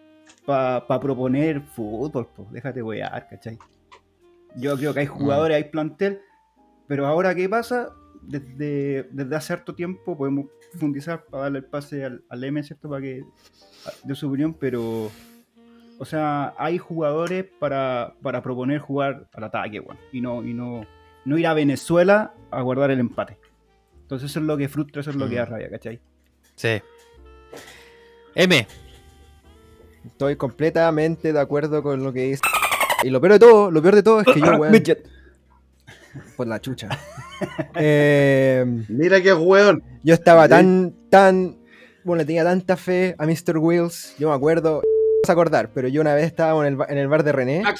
[SPEAKER 2] para proponer fútbol, pues déjate wear, ¿cachai? Yo creo que hay jugadores, hay plantel, pero ahora ¿qué pasa? Desde, desde hace harto tiempo podemos profundizar para darle el pase al, al M, ¿cierto? Para que de su opinión, pero o sea, hay jugadores para, para proponer jugar al ataque, weón, y no, y no, no ir a Venezuela a guardar el empate. Entonces eso es lo que frustra, eso es lo que da rabia, ¿cachai?
[SPEAKER 4] Sí. M.
[SPEAKER 3] Estoy completamente de acuerdo con lo que dice. Y lo peor de todo, lo peor de todo es que yo, [laughs] weón, por la chucha. [laughs] Eh,
[SPEAKER 1] Mira qué weón.
[SPEAKER 3] yo estaba
[SPEAKER 1] Sí.
[SPEAKER 3] tan, tan, bueno, le tenía tanta fe a Mr. Wheels, yo me acuerdo, no vas a acordar, pero yo una vez estaba en el, en el bar de René. [laughs]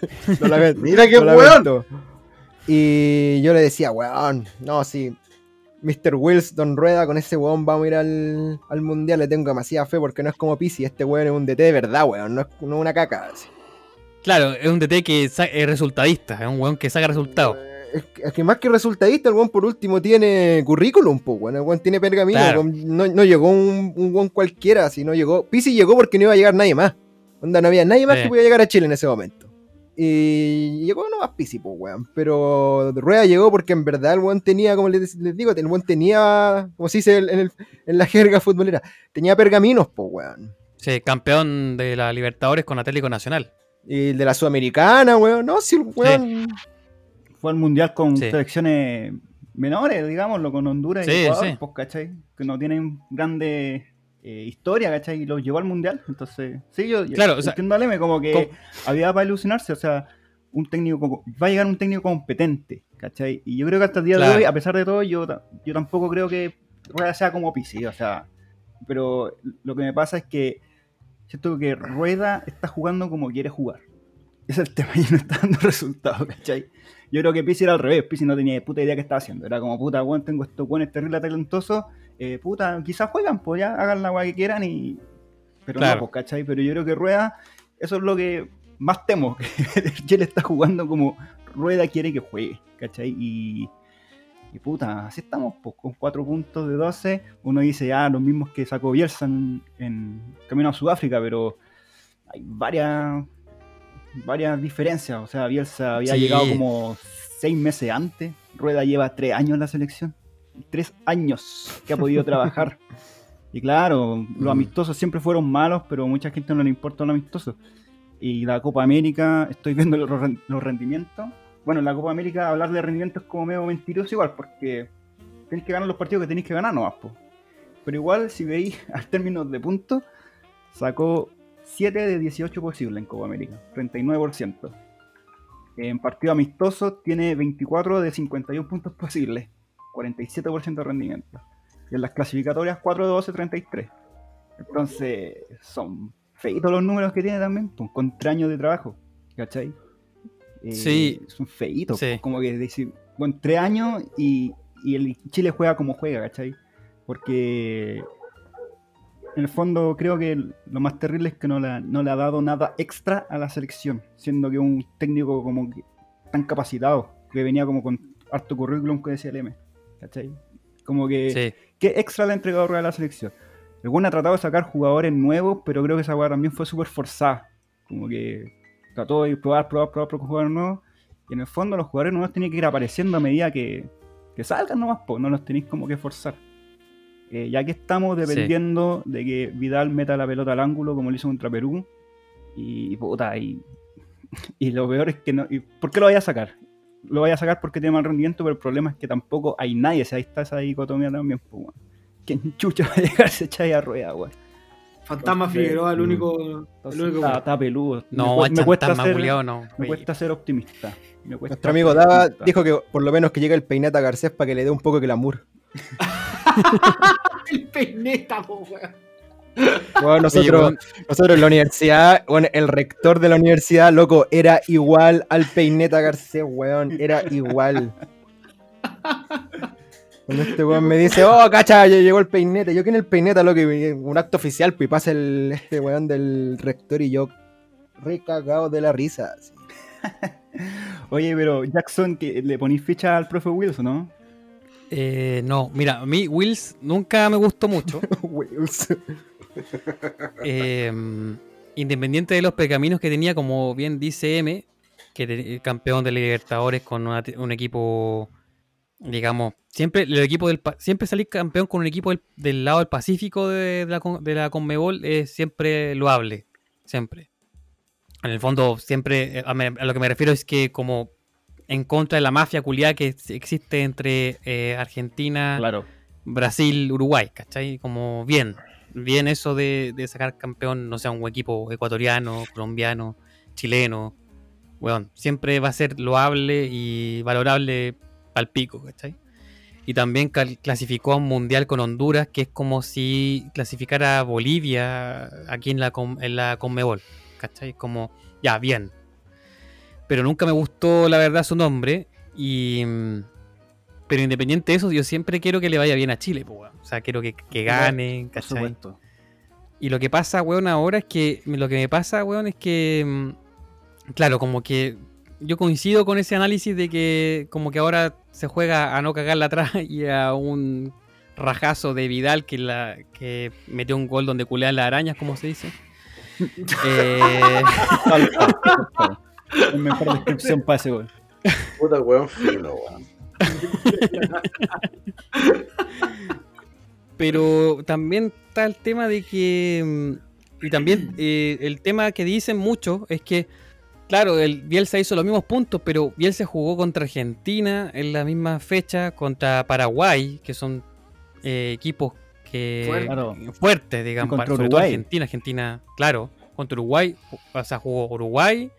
[SPEAKER 3] [laughs]
[SPEAKER 5] Jackson.
[SPEAKER 3] Lo lamento,
[SPEAKER 1] Mira qué weón.
[SPEAKER 3] Y yo le decía, weón, no, sí. Mr. Wills, Don Rueda, con ese weón vamos a ir al, al mundial. Le tengo demasiada fe porque no es como Pisi. Este weón es un DT de verdad, weón. No es, no es una caca. así.
[SPEAKER 4] Claro, es un DT que sa- es resultadista, es un weón que saca resultados.
[SPEAKER 3] Es que, es que más que resultadista, el weón por último tiene currículum, pues, weón. El weón tiene pergamino.
[SPEAKER 4] Claro.
[SPEAKER 3] weón. No, no llegó un, un weón cualquiera, sino llegó. Pisi llegó porque no iba a llegar nadie más. Onda, no había nadie más
[SPEAKER 4] Sí.
[SPEAKER 3] que podía llegar a Chile en ese momento. Y llegó nomás Pisi, pues, weón. Pero Rueda llegó porque en verdad el weón tenía, como les, les digo, el weón tenía, como se dice en, el- en la jerga futbolera, tenía pergaminos, pues, weón.
[SPEAKER 4] Sí, campeón de la Libertadores con Atlético Nacional.
[SPEAKER 3] Y el de la Sudamericana, weón. No, si el weón.
[SPEAKER 2] Fue al mundial con
[SPEAKER 4] Sí.
[SPEAKER 2] selecciones menores, digámoslo, con Honduras y
[SPEAKER 4] Sí,
[SPEAKER 2] Ecuador,
[SPEAKER 4] sí.
[SPEAKER 2] pues, ¿cachai? Que no tienen grande eh, historia, ¿cachai? Y los llevó al mundial. Entonces, sí, yo, yo
[SPEAKER 4] Claro, o sea,
[SPEAKER 2] entiendo a Leme como que había para ilusionarse, o sea, un técnico, va a llegar un técnico competente, ¿cachai? Y yo creo que hasta el día
[SPEAKER 4] Claro.
[SPEAKER 2] de hoy, a pesar de todo, yo, yo tampoco creo que Rueda sea como Pizzi, o sea, pero lo que me pasa es que siento que Rueda está jugando como quiere jugar. [laughs] Ese es el tema y no está dando resultados, ¿cachai? Yo creo que Pizzi era al revés, Pizzi no tenía puta idea qué estaba haciendo. Era como, puta, weón, tengo estos buenos terribles talentosos, eh, puta, quizás juegan, pues ya hagan la weá que quieran y... Pero
[SPEAKER 4] Claro.
[SPEAKER 2] no, pues, ¿cachai? Pero yo creo que Rueda, eso es lo que más temo, [laughs] que Chile está jugando como Rueda quiere que juegue, ¿cachai? Y, y puta, así estamos, pues con 4 puntos de 12. Uno dice, ah, los mismos que sacó Bielsa en, en camino a Sudáfrica, pero hay varias varias diferencias. O sea, Bielsa había
[SPEAKER 4] Sí.
[SPEAKER 2] llegado como 6 meses antes. Rueda lleva 3 años en la selección. 3 años que ha podido trabajar. [laughs] Y claro, los
[SPEAKER 4] Mm.
[SPEAKER 2] amistosos siempre fueron malos, pero a mucha gente no le importa los amistosos. Y la Copa América, estoy viendo los, ren- los rendimientos. Bueno, en la Copa América hablar de rendimientos es como medio mentiroso igual, porque tenéis que ganar los partidos que tenéis que ganar nomás, po. Pero igual, si veis [laughs] al términos de puntos, sacó 7 de 18 posibles en Copa América, 39%. En partido amistoso tiene 24 de 51 puntos posibles, 47% de rendimiento. Y en las clasificatorias 4 de 12, 33. Entonces, son feitos los números que tiene también, pues, con 3 años de trabajo, ¿cachai? Eh,
[SPEAKER 4] Sí.
[SPEAKER 2] Son feitos,
[SPEAKER 4] Sí.
[SPEAKER 2] pues, como que decir, bueno, 3 años y, y el Chile juega como juega, ¿cachai? Porque en el fondo creo que lo más terrible es que no le, no le ha dado nada extra a la selección, siendo que un técnico como que tan capacitado, que venía como con harto currículum que decía el M, ¿cachai? Como que,
[SPEAKER 4] Sí.
[SPEAKER 2] ¿qué extra le ha entregado Rueda a la selección? El buen ha tratado de sacar jugadores nuevos, pero creo que esa weá también fue súper forzada. Como que trató de probar, probar, probar, probar con jugadores nuevos. Y en el fondo los jugadores nuevos tienen que ir apareciendo a medida que, que salgan nomás, pues no los tenéis como que forzar. Eh, ya que estamos dependiendo de que Vidal meta la pelota al ángulo como lo hizo contra Perú. Y puta, y, [laughs] y lo peor es que no. y ¿Por qué lo vaya a sacar? Lo vaya a sacar porque tiene mal rendimiento, pero el problema es que tampoco hay nadie. O sea, ahí está esa dicotomía también, pues, weón. ¿Quién chucha va a [laughs] llegar se echa ahí a rueda, weón?
[SPEAKER 5] Fantasma Figueroa, el
[SPEAKER 4] mm.
[SPEAKER 5] único. El único
[SPEAKER 2] está, está peludo.
[SPEAKER 4] No,
[SPEAKER 2] me, me cuesta ser,
[SPEAKER 4] culiao, no.
[SPEAKER 2] me cuesta ser optimista. Me cuesta
[SPEAKER 3] Nuestro amigo Dava
[SPEAKER 2] optimista.
[SPEAKER 3] dijo que por lo menos que llegue el peineta Garcés para que le dé un poco de glamour. [laughs]
[SPEAKER 5] el peineta, po, weón.
[SPEAKER 3] Bueno, nosotros, nosotros en la universidad, bueno, el rector de la universidad, loco, era igual al peineta Garcés, weón, era igual. Cuando este weón me dice, oh, cacha, ya llegó el peineta. Yo que en el peineta, loco, y un acto oficial, pues y pasa el, este weón del rector y yo recagado de la risa. así. [laughs]
[SPEAKER 2] Oye, pero Jackson, que ¿le ponís ficha al profe Wilson, no?
[SPEAKER 4] eh, no, mira, a mí Wills nunca me gustó mucho. [laughs]
[SPEAKER 3] Wilson.
[SPEAKER 4] Eh, independiente de los pergaminos que tenía, como bien dice M, que te- campeón de Libertadores con una- un equipo, digamos, siempre el equipo del siempre salir campeón con un equipo del, del lado del Pacífico de, de la, de la Conmebol es siempre loable, siempre. En el fondo, siempre, eh, a, me- a lo que me refiero es que como en contra de la mafia culiada que existe entre eh, Argentina,
[SPEAKER 2] Claro.
[SPEAKER 4] Brasil, Uruguay, ¿cachai? Como bien, bien eso de, sacar campeón, no sé, un equipo ecuatoriano, colombiano, chileno, weón, siempre va a ser loable y valorable al pico, ¿cachai? Y también clasificó a un mundial con Honduras, que es como si clasificara a Bolivia aquí en la, en la Conmebol, ¿cachai? Como, ya, bien. Pero nunca me gustó, la verdad, su nombre. Y. Pero independiente de eso, yo siempre quiero que le vaya bien a Chile, po, weón. O sea, quiero que, que gane,
[SPEAKER 2] Por
[SPEAKER 4] ¿cachai?
[SPEAKER 2] supuesto.
[SPEAKER 4] Y lo que pasa, weón, ahora es que. Lo que me pasa, weón, es que. mm, Claro, como que. Yo coincido con ese análisis de que como que ahora se juega a no cagarla atrás [laughs] y a un rajazo de Vidal que la que metió un gol donde culean las arañas, como se dice. [laughs] Eh, [laughs]
[SPEAKER 2] mejor descripción para ese gol.
[SPEAKER 1] Puta weón fino, weón.
[SPEAKER 4] Pero también está el tema de que. mm, Y también eh, el tema que dicen mucho es que claro, el Bielsa hizo los mismos puntos, pero Bielsa jugó contra Argentina en la misma fecha, contra Paraguay, que son eh, equipos que.
[SPEAKER 2] Claro.
[SPEAKER 4] fuertes, digamos, sobre todo
[SPEAKER 2] Uruguay.
[SPEAKER 4] Argentina, Argentina, claro, contra Uruguay, o sea, jugó Uruguay,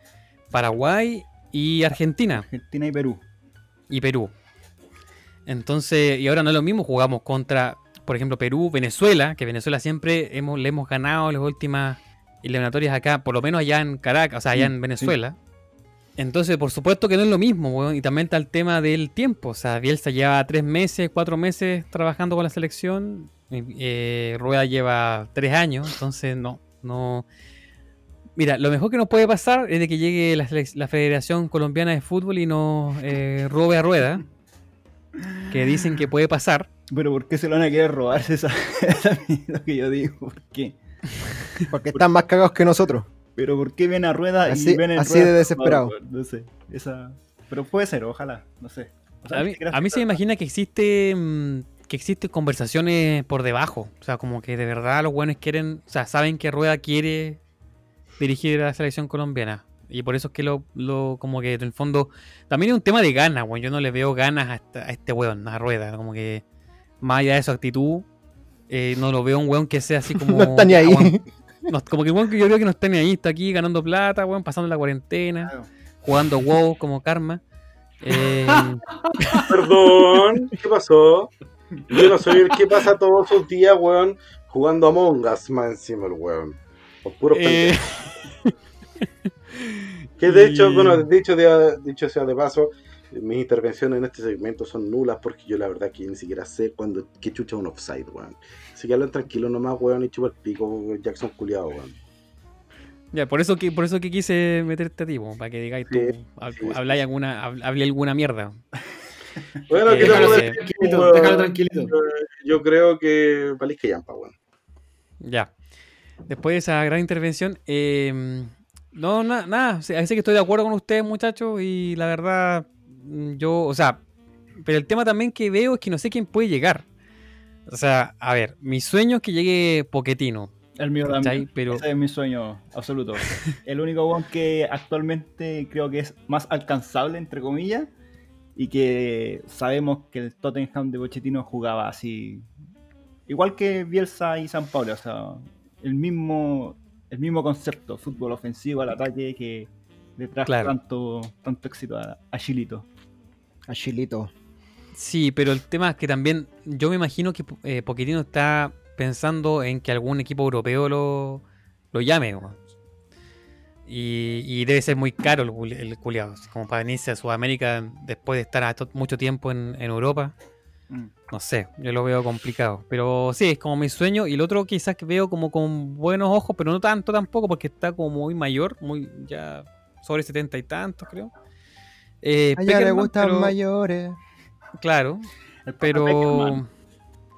[SPEAKER 4] Paraguay y Argentina
[SPEAKER 2] Argentina y Perú.
[SPEAKER 4] y Perú. Entonces, y ahora no es lo mismo, jugamos contra, por ejemplo, Perú, Venezuela, que Venezuela siempre hemos, le hemos ganado las últimas eliminatorias acá, por lo menos allá en Caracas, o sea, allá en Venezuela. Entonces, por supuesto que no es lo mismo, weón, y también está el tema del tiempo. O sea, Bielsa lleva tres meses, cuatro meses trabajando con la selección. eh, Rueda lleva tres años, entonces no, no. Mira, lo mejor que nos puede pasar es de que llegue la Federación Colombiana de Fútbol y nos eh, robe a Rueda, que dicen que puede pasar.
[SPEAKER 2] Pero ¿por qué se lo van a querer robar? [laughs] Esa, esa es lo que yo digo. ¿Por qué?
[SPEAKER 3] Porque están más cagados que nosotros.
[SPEAKER 2] Pero ¿por qué ven a Rueda
[SPEAKER 3] Así-
[SPEAKER 2] y ven en
[SPEAKER 3] así
[SPEAKER 2] Rueda
[SPEAKER 3] de desesperado.
[SPEAKER 2] No sé. Esa... Pero puede ser, ojalá. No sé. O sea,
[SPEAKER 4] A mí, a se me imagina que existe mm, que existen conversaciones por debajo. O sea, como que de verdad los buenos quieren, o sea, saben que Rueda quiere dirigir a la selección colombiana. Y por eso es que lo, lo como que en el fondo, también es un tema de ganas, weón. Yo no le veo ganas a, esta- a este weón, a Rueda. Como que más allá de su actitud, eh, no lo veo un weón que sea así [laughs] como...
[SPEAKER 3] No está ni ahí.
[SPEAKER 4] ah, weón, no- como que weón que yo creo que no está ni ahí, está aquí ganando plata, weón, pasando la cuarentena,
[SPEAKER 2] Claro.
[SPEAKER 4] jugando WoW como karma. Eh, [laughs]
[SPEAKER 1] Perdón, ¿qué pasó? Yo no soy el que pasa todos sus días, weón, jugando Among Us más encima el weón. Por puro
[SPEAKER 4] eh, [laughs]
[SPEAKER 1] Que de hecho, bueno, dicho, de, dicho sea de paso, mis intervenciones en este segmento son nulas porque yo la verdad que ni siquiera sé cuándo, qué chucha un offside, weón. Así que hablan tranquilo nomás, weón, y chupa el pico, Jackson culiado, weón.
[SPEAKER 4] Ya, por eso que, por eso que quise meterte a ti, po, para que digáis tú,
[SPEAKER 1] Sí,
[SPEAKER 4] hab-
[SPEAKER 1] sí, sí.
[SPEAKER 4] habláis alguna, hab- hablé alguna mierda.
[SPEAKER 1] Bueno,
[SPEAKER 4] Eh,
[SPEAKER 1] ¿qué te
[SPEAKER 4] déjalo que-
[SPEAKER 1] decir,
[SPEAKER 5] Tranquilito,
[SPEAKER 1] weón?
[SPEAKER 5] déjalo tranquilito.
[SPEAKER 1] Yo creo que valís que weón.
[SPEAKER 4] Ya. Después de esa gran intervención, eh, no, na- nada, sea, sé que estoy de acuerdo con ustedes, muchachos, y la verdad, mm, yo, o sea, pero el tema también que veo es que no sé quién puede llegar. O sea, a ver, mi sueño es que llegue Poquetino,
[SPEAKER 2] El mío
[SPEAKER 4] ¿cachai?
[SPEAKER 2] también.
[SPEAKER 4] Pero,
[SPEAKER 2] Ese es mi sueño absoluto. [laughs] El único weón que actualmente creo que es más alcanzable, entre comillas, y que sabemos que el Tottenham de Pochettino jugaba así, igual que Bielsa y San Paulo, o sea, el mismo, el mismo concepto, fútbol ofensivo al ataque que le trajo
[SPEAKER 4] Claro.
[SPEAKER 2] tanto, tanto éxito a, a Chilito.
[SPEAKER 3] A Chilito.
[SPEAKER 4] Sí, pero el tema es que también yo me imagino que eh, está pensando en que algún equipo europeo lo, lo llame. Y, y debe ser muy caro el, el como para venirse a Sudamérica después de estar mucho tiempo en, en Europa.
[SPEAKER 2] Mm.
[SPEAKER 4] No sé, yo lo veo complicado. Pero sí, es como mi sueño. Y el otro quizás que veo como con buenos ojos, pero no tanto tampoco, porque está como muy mayor, muy ya sobre setenta y tantos, creo. Eh,
[SPEAKER 3] A ella le gustan
[SPEAKER 4] pero-
[SPEAKER 3] mayores.
[SPEAKER 4] Claro, pero.
[SPEAKER 2] Peckerman.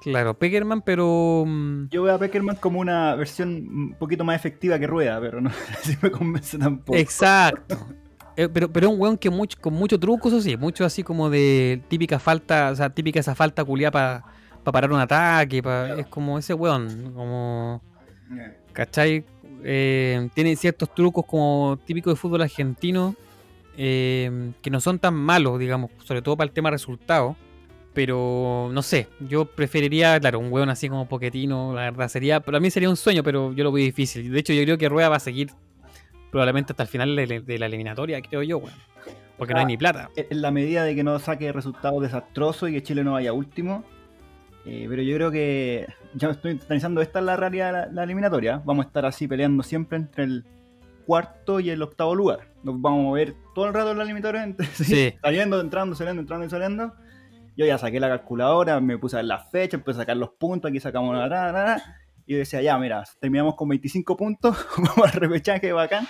[SPEAKER 4] Claro, Peckerman, pero. mm,
[SPEAKER 2] Yo veo a Peckerman como una versión un poquito más efectiva que Rueda, pero no [laughs] sé si me convence tampoco.
[SPEAKER 4] Exacto. Eh, pero, pero es un weón que mucho, con mucho truco, eso sí, mucho así como de típica falta, o sea, típica esa falta culiada para parar un ataque, pa- es como ese weón, como, ¿cachai? Eh, tiene ciertos trucos como típicos de fútbol argentino, eh, que no son tan malos, digamos, sobre todo para el tema resultado. Pero no sé, yo preferiría, claro, un weón así como Poquetino, la verdad sería, para mí sería un sueño, pero yo lo veo difícil. De hecho, yo creo que Rueda va a seguir probablemente hasta el final de, de la eliminatoria, creo yo, weón. Porque no hay ni plata.
[SPEAKER 2] En la medida de que no saque resultados desastrosos y que Chile no vaya último. Eh, pero yo creo que ya me estoy analizando, esta es la realidad de la, la eliminatoria. Vamos a estar así peleando siempre entre el cuarto y el octavo lugar. Nos vamos a mover todo el rato en la eliminatoria, entre- [laughs]
[SPEAKER 4] Sí.
[SPEAKER 2] saliendo, entrando, saliendo, entrando y saliendo. Yo ya saqué la calculadora, me puse a ver las fechas, empecé a sacar los puntos, aquí sacamos la, y yo decía, ya, mira, terminamos con 25 puntos, [laughs] vamos al repechaje, bacán.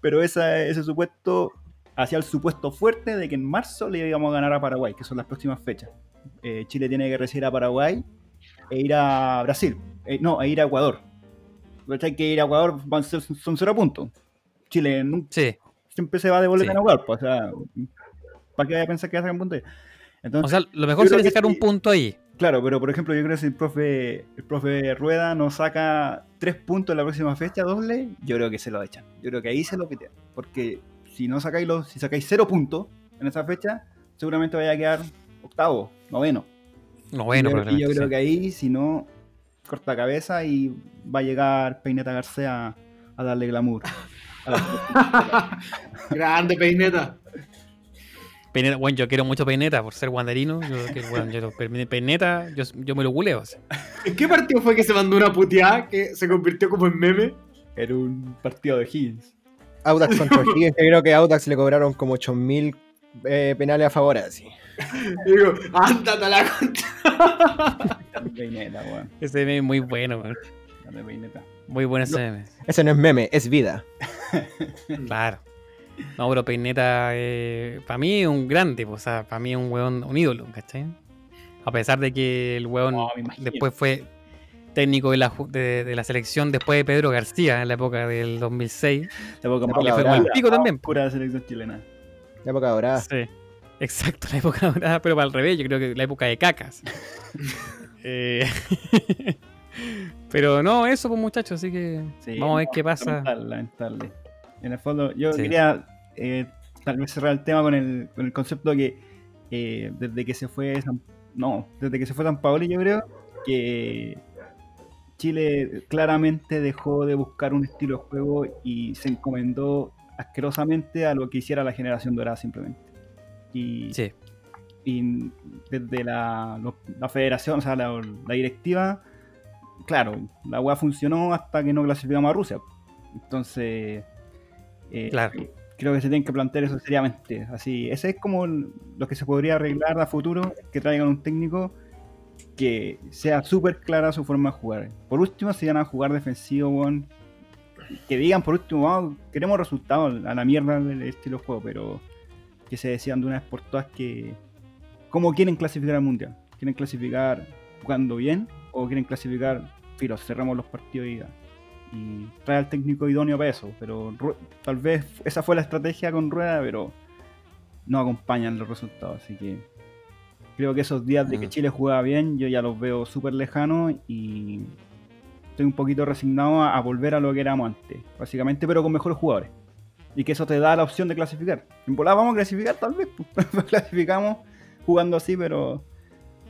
[SPEAKER 2] Pero esa- ese supuesto hacía el supuesto fuerte de que en marzo le íbamos a ganar a Paraguay, que son las próximas fechas. Eh, Chile tiene que recibir a Paraguay e ir a Brasil. Eh, no, e ir a Ecuador. ¿Cachai? Que ir a Ecuador van a ser- son cero puntos. Chile nunca
[SPEAKER 4] Sí.
[SPEAKER 2] siempre se va de boleta
[SPEAKER 4] Sí.
[SPEAKER 2] en Ecuador. pues, o sea, ¿para qué vaya a pensar que va a sacar un punto ahí?
[SPEAKER 4] O
[SPEAKER 2] Entonces,
[SPEAKER 4] sea, lo mejor sería sacar un punto ahí.
[SPEAKER 2] Claro, pero por ejemplo, yo creo que si el profe, el profe Rueda nos saca tres puntos en la próxima fecha doble, yo creo que se lo echan. Yo creo que ahí se lo pitean. Porque si no sacáis los, si sacáis cero puntos en esa fecha, seguramente vaya a quedar octavo, noveno.
[SPEAKER 4] No, bueno,
[SPEAKER 2] y yo, y yo creo
[SPEAKER 4] sí.
[SPEAKER 2] que ahí, si no, corta cabeza y va a llegar Peineta García a darle glamour. [laughs] a la-
[SPEAKER 5] Grande peineta.
[SPEAKER 4] Bueno, yo quiero mucho Peineta por ser guanderino. Yo, que, bueno, yo, Peineta, yo, yo me lo culeo. o sea.
[SPEAKER 5] ¿En qué partido fue que se mandó una puteada que se convirtió como en meme?
[SPEAKER 2] Era un partido de Higgins.
[SPEAKER 3] Audax [laughs] contra Higgins, que creo que a Audax le cobraron como 8000 eh, penales a favor, así.
[SPEAKER 5] Y digo, ándate a la.
[SPEAKER 2] Grande [laughs] Peineta, weón.
[SPEAKER 4] Ese meme es muy bueno, weón. Muy bueno ese meme.
[SPEAKER 3] Ese no es meme, es vida.
[SPEAKER 4] Claro. No, pero Peineta, para mí es un grande, o sea, para mí es un weón, un ídolo, ¿cachai? A pesar de que el weón después fue técnico de la, de, de la selección después de Pedro García en la época del 2006.
[SPEAKER 2] La época
[SPEAKER 3] La
[SPEAKER 2] más
[SPEAKER 3] dorada.
[SPEAKER 4] El pico también.
[SPEAKER 2] de la selección chilena.
[SPEAKER 3] La época dorada.
[SPEAKER 4] Sí, exacto, la época dorada, pero para el revés, yo creo que la época de cacas. [laughs] Eh, [laughs] pero no, eso pues muchachos, así que
[SPEAKER 2] Sí,
[SPEAKER 4] vamos a ver
[SPEAKER 2] no,
[SPEAKER 4] qué pasa.
[SPEAKER 2] Lamentable, lamentable. En el fondo, yo
[SPEAKER 4] Sí.
[SPEAKER 2] quería eh, tal vez cerrar el tema con el, con el concepto que eh, desde que se fue San, no, desde que se fue San Paoli, yo creo que Chile claramente dejó de buscar un estilo de juego y se encomendó asquerosamente a lo que hiciera la generación dorada simplemente. Y,
[SPEAKER 4] Sí,
[SPEAKER 2] y desde la, la federación, o sea, la, la directiva, claro, la weá funcionó hasta que no clasificamos a Rusia. Entonces, eh,
[SPEAKER 4] Claro.
[SPEAKER 2] creo que se tienen que plantear eso seriamente. Así, ese es como lo que se podría arreglar a futuro, que traigan un técnico que sea súper clara su forma de jugar. Por último, si van a jugar defensivo, que digan por último, "Vamos, queremos resultados a la mierda del estilo de juego, pero que se decían de una vez por todas que cómo quieren clasificar al mundial. ¿Quieren clasificar jugando bien o quieren clasificar, filo, cerramos los partidos y ya? Y trae al técnico idóneo para eso, pero tal vez esa fue la estrategia con Rueda, pero no acompañan los resultados, así que creo que esos días de que
[SPEAKER 4] Mm.
[SPEAKER 2] Chile jugaba bien, yo ya los veo súper lejanos y estoy un poquito resignado a, a volver a lo que éramos antes, básicamente, pero con mejores jugadores. Y que eso te da la opción de clasificar. En volada vamos a clasificar tal vez, pues. [laughs] clasificamos jugando así, pero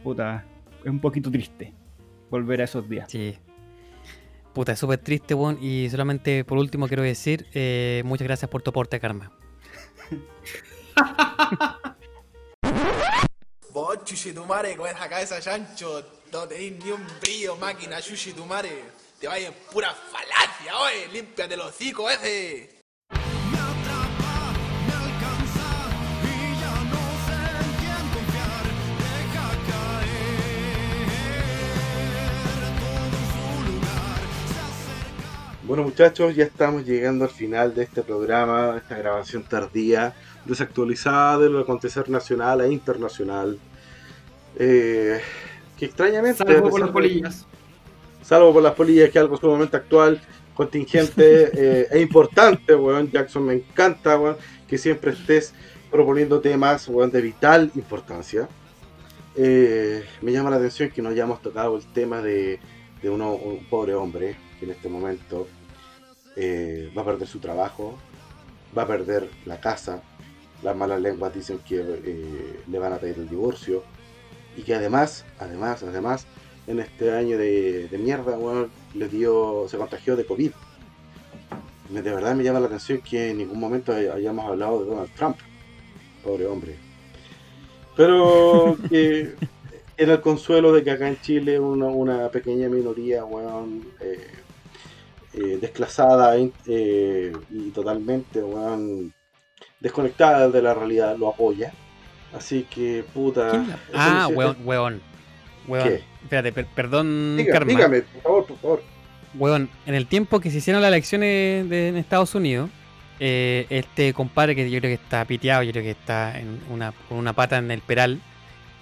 [SPEAKER 2] puta, es un poquito triste volver a esos días.
[SPEAKER 4] sí. Puta, es súper triste, weón. Y solamente por último quiero decir, eh, muchas gracias por tu aporte, Karma.
[SPEAKER 10] Vos, chuchitumare, con esa cabeza chancho, no tenéis ni un brillo, máquina, chuchitumare. Te vayas en pura falacia, oye, límpiate los hocico ese.
[SPEAKER 1] Bueno muchachos, ya estamos llegando al final de este programa, esta grabación tardía, desactualizada de lo acontecer nacional e internacional. Eh, que extrañamente...
[SPEAKER 5] Salvo por
[SPEAKER 1] pesar
[SPEAKER 5] las
[SPEAKER 1] de-
[SPEAKER 5] polillas.
[SPEAKER 1] Salvo por las polillas, que es algo sumamente actual, contingente [laughs] eh, e importante, weón. Jackson, me encanta, weón, que siempre estés proponiendo temas, weón, de vital importancia. Eh, me llama la atención que no hayamos tocado el tema de, de uno- un pobre hombre que en este momento eh, va a perder su trabajo, va a perder la casa, las malas lenguas dicen que eh, le van a pedir el divorcio y que además, además, además, en este año de, de mierda, weón, le dio, se contagió de COVID. De verdad me llama la atención que en ningún momento hay- hayamos hablado de Donald Trump. Pobre hombre. Pero que [laughs] en el consuelo de que acá en Chile una, una pequeña minoría, weón, eh, eh, desclasada eh, y totalmente, weón, desconectada de la realidad, lo apoya. Así que, puta.
[SPEAKER 4] ¿Quién la-
[SPEAKER 1] eso
[SPEAKER 4] Ah, weón, weón. Weón.
[SPEAKER 1] ¿Qué?
[SPEAKER 4] Espérate, per- perdón,
[SPEAKER 1] Diga-
[SPEAKER 4] Karma.
[SPEAKER 1] dígame, por favor, por favor.
[SPEAKER 4] Weón, en el tiempo que se hicieron las elecciones de, en Estados Unidos, eh, este compadre que yo creo que está piteado, yo creo que está en una, con una pata en el peral,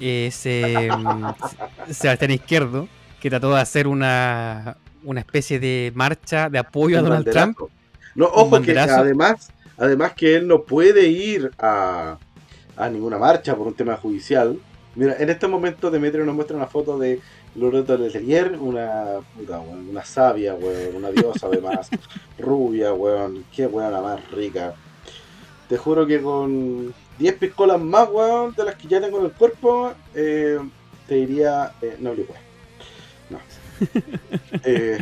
[SPEAKER 4] es [laughs] Sebastián Izquierdo, que trató de hacer una, una especie de marcha de apoyo a Donald
[SPEAKER 1] banderazo.
[SPEAKER 4] Trump.
[SPEAKER 1] No, ojo que además, además que él no puede ir a, a ninguna marcha por un tema judicial. Mira, en este momento Demetrio nos muestra una foto de Loreto Letelier, una puta, weón, una sabia, weón, una diosa además, [laughs] rubia, weón, qué weón la más rica. te juro que con 10 piscolas más, weón, de las que ya tengo en el cuerpo, eh, te diría eh, no weón. No. [laughs] Eh,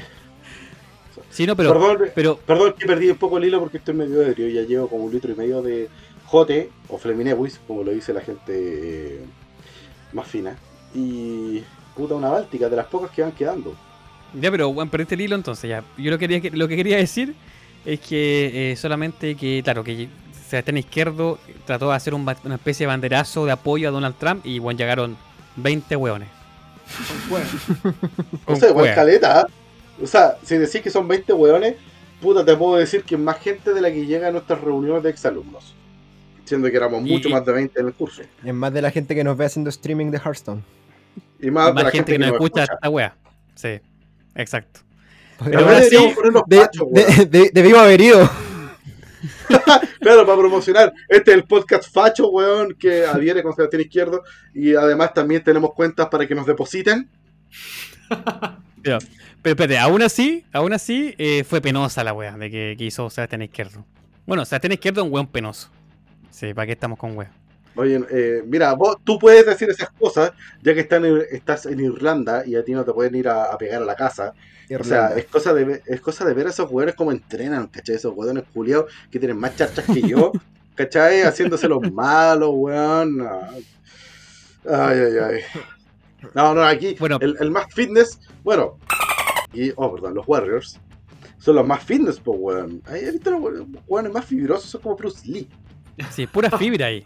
[SPEAKER 4] Sí, no, pero,
[SPEAKER 1] perdón,
[SPEAKER 4] pero
[SPEAKER 1] perdón que perdí un poco el hilo porque estoy medio ebrio. Ya llevo como un litro y medio de jote o Fleminewis, como lo dice la gente eh, más fina. Y puta, una báltica de las pocas que van quedando.
[SPEAKER 4] Ya, pero bueno, perdiste el hilo entonces ya. Yo lo, quería, lo que quería decir es que eh, solamente que, claro, que Sebastián Izquierdo trató de hacer un una especie de banderazo de apoyo a Donald Trump y bueno, llegaron 20 hueones.
[SPEAKER 5] Con.
[SPEAKER 1] No sé, igual caleta. ¿ah? O sea, si decís que son 20 hueones, puta, te puedo decir que es más gente de la que llega a nuestras reuniones de exalumnos. Siendo que éramos
[SPEAKER 4] Y-
[SPEAKER 1] mucho
[SPEAKER 4] y-
[SPEAKER 1] más de 20 en el curso.
[SPEAKER 3] Es más de la gente que nos ve haciendo streaming de Hearthstone.
[SPEAKER 1] Y más, de
[SPEAKER 4] más
[SPEAKER 1] la
[SPEAKER 4] gente que nos escucha esta wea. Sí, exacto.
[SPEAKER 1] Pero ahora
[SPEAKER 4] sí,
[SPEAKER 3] De-
[SPEAKER 1] fachos, weón.
[SPEAKER 3] de- de- debimos haber ido. [laughs]
[SPEAKER 1] Claro, para promocionar. Este es el podcast facho, weón, que adhiere con Sebastián Izquierdo. Y además también tenemos cuentas para que nos depositen. [laughs]
[SPEAKER 4] Pero, espérate, aún así, aún así eh, fue penosa la wea de que, que hizo Sebastián Izquierdo. Bueno, Sebastián Izquierdo es un weón penoso. Sí, ¿para qué estamos con wea?
[SPEAKER 1] Oye, eh, mira, vos, tú puedes decir esas cosas, ya que están en- estás en Irlanda y a ti no te pueden ir a, a pegar a la casa. O sea, es cosa de ver, es cosa de ver a esos hueones como entrenan, ¿cachai? Esos hueones culiados que tienen más charchas que yo, [laughs] ¿cachai? Haciéndose los malos, weón. Ay, ay, ay. No, no, aquí
[SPEAKER 4] Bueno.
[SPEAKER 1] el, el más fitness, bueno, y, oh, perdón, los Warriors son los más fitness, pues, weón. Ahí visto los hueones más fibrosos, son como Bruce Lee.
[SPEAKER 4] Sí, pura fibra ahí.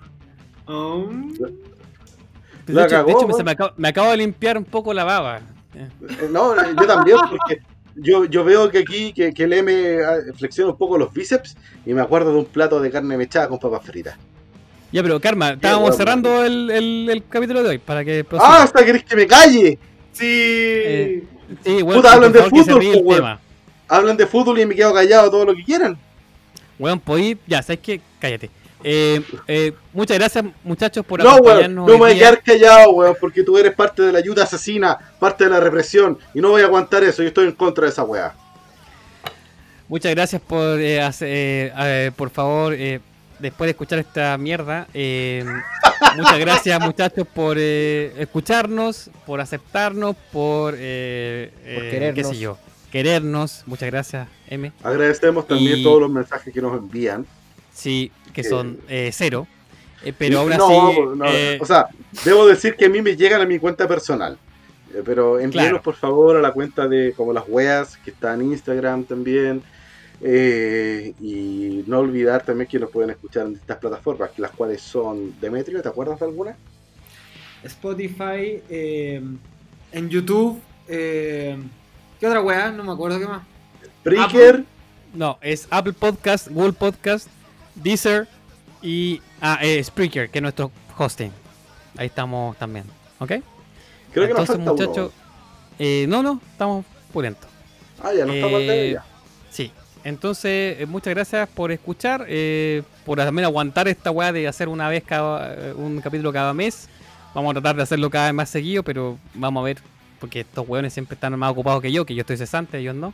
[SPEAKER 5] Um,
[SPEAKER 4] De
[SPEAKER 1] La
[SPEAKER 4] hecho, de me, acabo, me acabo de limpiar un poco la baba. Eh,
[SPEAKER 1] No, eh, yo también, porque yo, yo veo que aquí que, que el M ah, flexiona un poco los bíceps y me acuerdo de un plato de carne mechada con papas fritas.
[SPEAKER 4] Ya, pero Karma, estábamos cerrando el, el- el capítulo de hoy para que
[SPEAKER 1] ¡Ah, hasta querés que me calle!
[SPEAKER 5] sí.
[SPEAKER 4] Eh, Sí, weón,
[SPEAKER 1] puta, hablan de fútbol, weón. Hablan de fútbol y me quedo callado todo lo que quieran.
[SPEAKER 4] Weón, podí, ya, ¿sabes qué? Cállate. Eh, eh, muchas gracias, muchachos, por
[SPEAKER 1] No, weón,
[SPEAKER 4] acompañarnos.
[SPEAKER 1] no me voy a quedar callado, weón, porque tú eres parte de la ayuda asesina, parte de la represión, y no voy a aguantar eso, yo estoy en contra de esa weá.
[SPEAKER 4] Muchas gracias por, eh, eh, por favor, eh, después de escuchar esta mierda, eh, [laughs] muchas gracias muchachos por eh, escucharnos, por aceptarnos, por, eh, eh, qué
[SPEAKER 3] querernos.
[SPEAKER 4] sé yo, querernos. Muchas gracias, M.
[SPEAKER 1] Agradecemos también
[SPEAKER 4] Y-
[SPEAKER 1] todos los mensajes que nos envían.
[SPEAKER 4] Sí, que
[SPEAKER 1] Eh,
[SPEAKER 4] son eh, cero. Eh, pero aún
[SPEAKER 1] no,
[SPEAKER 4] así,
[SPEAKER 1] no,
[SPEAKER 4] eh,
[SPEAKER 1] o sea, debo decir que a mí me llegan a mi cuenta personal. Eh, pero envíenos
[SPEAKER 4] Claro.
[SPEAKER 1] por favor a la cuenta de como las weas, que está en Instagram también. Eh, y no olvidar también que nos pueden escuchar en distintas plataformas, las cuales son Demetrio, ¿te acuerdas de alguna?
[SPEAKER 5] Spotify, eh, en YouTube. eh, ¿Qué otra weá? No me acuerdo qué más.
[SPEAKER 1] Breaker,
[SPEAKER 4] no, es Apple Podcast, Google Podcast, Deezer y ah, eh, Spreaker, que es nuestro hosting. Ahí estamos también, ¿ok?
[SPEAKER 1] creo que nos
[SPEAKER 4] Entonces,
[SPEAKER 1] falta
[SPEAKER 4] muchachos, eh, no, no, estamos pulentos.
[SPEAKER 1] Ah, ya, no estamos
[SPEAKER 4] Eh,
[SPEAKER 1] ya.
[SPEAKER 4] Sí, entonces eh, muchas gracias por escuchar, eh, por también aguantar esta weá de hacer una vez cada eh, un capítulo cada mes. Vamos a tratar de hacerlo cada vez más seguido, pero vamos a ver, porque estos weones siempre están más ocupados que yo, que yo estoy cesante, ellos no.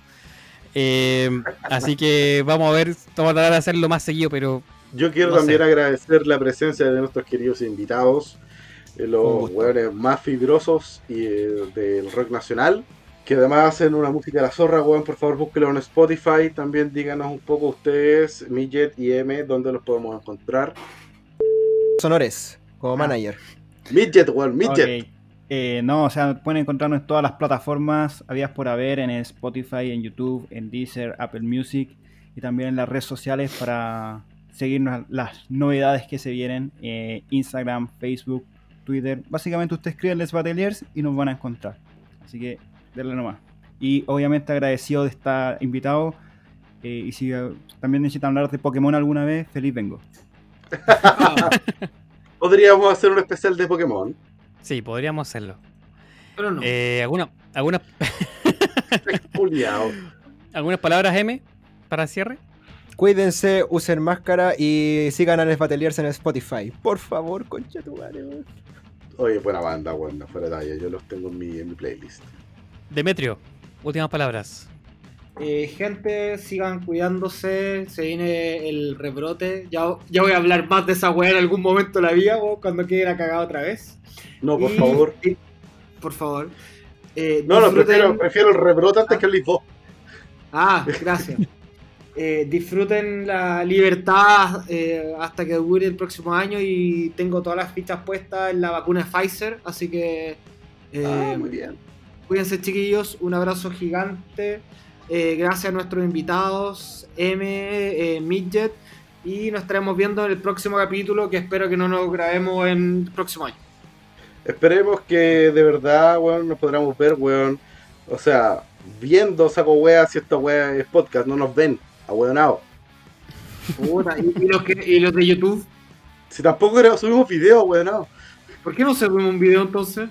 [SPEAKER 4] Eh, así que vamos a ver, vamos a tratar de hacerlo más seguido, pero
[SPEAKER 1] Yo quiero
[SPEAKER 4] no
[SPEAKER 1] también
[SPEAKER 4] sé.
[SPEAKER 1] agradecer la presencia de nuestros queridos invitados, eh, los hueones más fibrosos y, eh, del rock nacional, que además hacen una música a la zorra, weón, por favor búsquenlo en Spotify, también díganos un poco ustedes, Midget y M, dónde los podemos encontrar.
[SPEAKER 3] Sonores, como manager.
[SPEAKER 1] Midget, weón, Midget.
[SPEAKER 2] Eh, no, o sea, pueden encontrarnos en todas las plataformas habidas por haber, en Spotify, en YouTube, en Deezer, Apple Music y también en las redes sociales para seguirnos las novedades que se vienen, eh, Instagram, Facebook, Twitter. Básicamente usted escribe Les Bateliers y nos van a encontrar. Así que denle nomás. Y obviamente agradecido de estar invitado. eh, y si eh, también necesitan hablar de Pokémon alguna vez, feliz vengo. [laughs]
[SPEAKER 1] Podríamos hacer un especial de Pokémon.
[SPEAKER 4] Sí, podríamos hacerlo.
[SPEAKER 5] Pero no.
[SPEAKER 4] Eh, ¿alguna, alguna, [laughs]
[SPEAKER 1] Juliao. [laughs]
[SPEAKER 4] ¿Algunas palabras, M, para cierre?
[SPEAKER 3] Cuídense, usen máscara y sigan a Les Bateliers en Spotify. Por favor, concha tu madre.
[SPEAKER 1] Oye, buena banda, no fuera de talla, yo los tengo en mi, en mi playlist.
[SPEAKER 4] Demetrio, últimas palabras.
[SPEAKER 5] Eh, gente, sigan cuidándose. Se viene el rebrote. Ya, ya voy a hablar más de esa weá en algún momento de la vida, weón, cuando quede la cagada otra vez.
[SPEAKER 1] No, por
[SPEAKER 5] Y-
[SPEAKER 1] favor.
[SPEAKER 5] y- por favor. Eh,
[SPEAKER 1] No, no, prefiero, prefiero el rebrote antes que el Lisboa.
[SPEAKER 5] Ah, gracias. [laughs] Eh, disfruten la libertad eh, hasta que dure el próximo año y tengo todas las fichas puestas en la vacuna de Pfizer, así que
[SPEAKER 1] Ah, muy bien.
[SPEAKER 5] cuídense chiquillos, un abrazo gigante, eh, gracias a nuestros invitados, M, eh, Midget, y nos estaremos viendo en el próximo capítulo que espero que no nos grabemos en el próximo año.
[SPEAKER 1] Esperemos que de verdad, weón, nos podamos ver, weón. O sea, viendo saco weas si esta wea es podcast, no nos ven, ahueonado.
[SPEAKER 5] ¿y, y los que- y los de YouTube?
[SPEAKER 1] Si tampoco subimos video, ahueonado.
[SPEAKER 5] ¿Por qué no subimos un video entonces?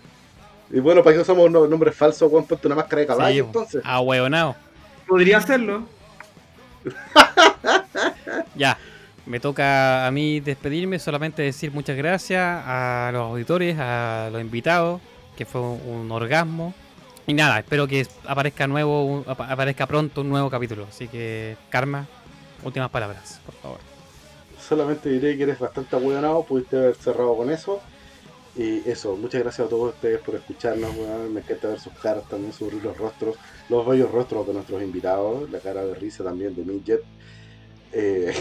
[SPEAKER 1] Y bueno, para que usamos no- nombres falsos, weón, ponte una máscara de caballo,
[SPEAKER 4] Sí,
[SPEAKER 1] entonces.
[SPEAKER 4] Ahueonado.
[SPEAKER 5] Podría hacerlo. [laughs]
[SPEAKER 4] Ya, me toca a mí despedirme, solamente decir muchas gracias a los auditores, a los invitados, que fue un, un orgasmo. Y nada, espero que aparezca nuevo, aparezca pronto un nuevo capítulo. Así que, Karma, últimas palabras, por favor.
[SPEAKER 1] Solamente diré que eres bastante ahueonado, pudiste haber cerrado con eso. Y eso, muchas gracias a todos ustedes por escucharnos. Me encanta ver sus caras también, sus los rostros, los bellos rostros de nuestros invitados, la cara de risa también de Midget. Eh,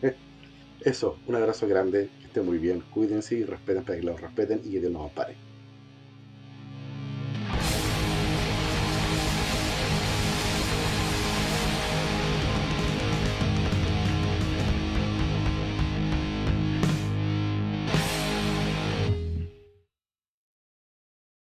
[SPEAKER 1] [laughs] eso, un abrazo grande, que estén muy bien, cuídense y respeten para que los respeten y que Dios nos ampare.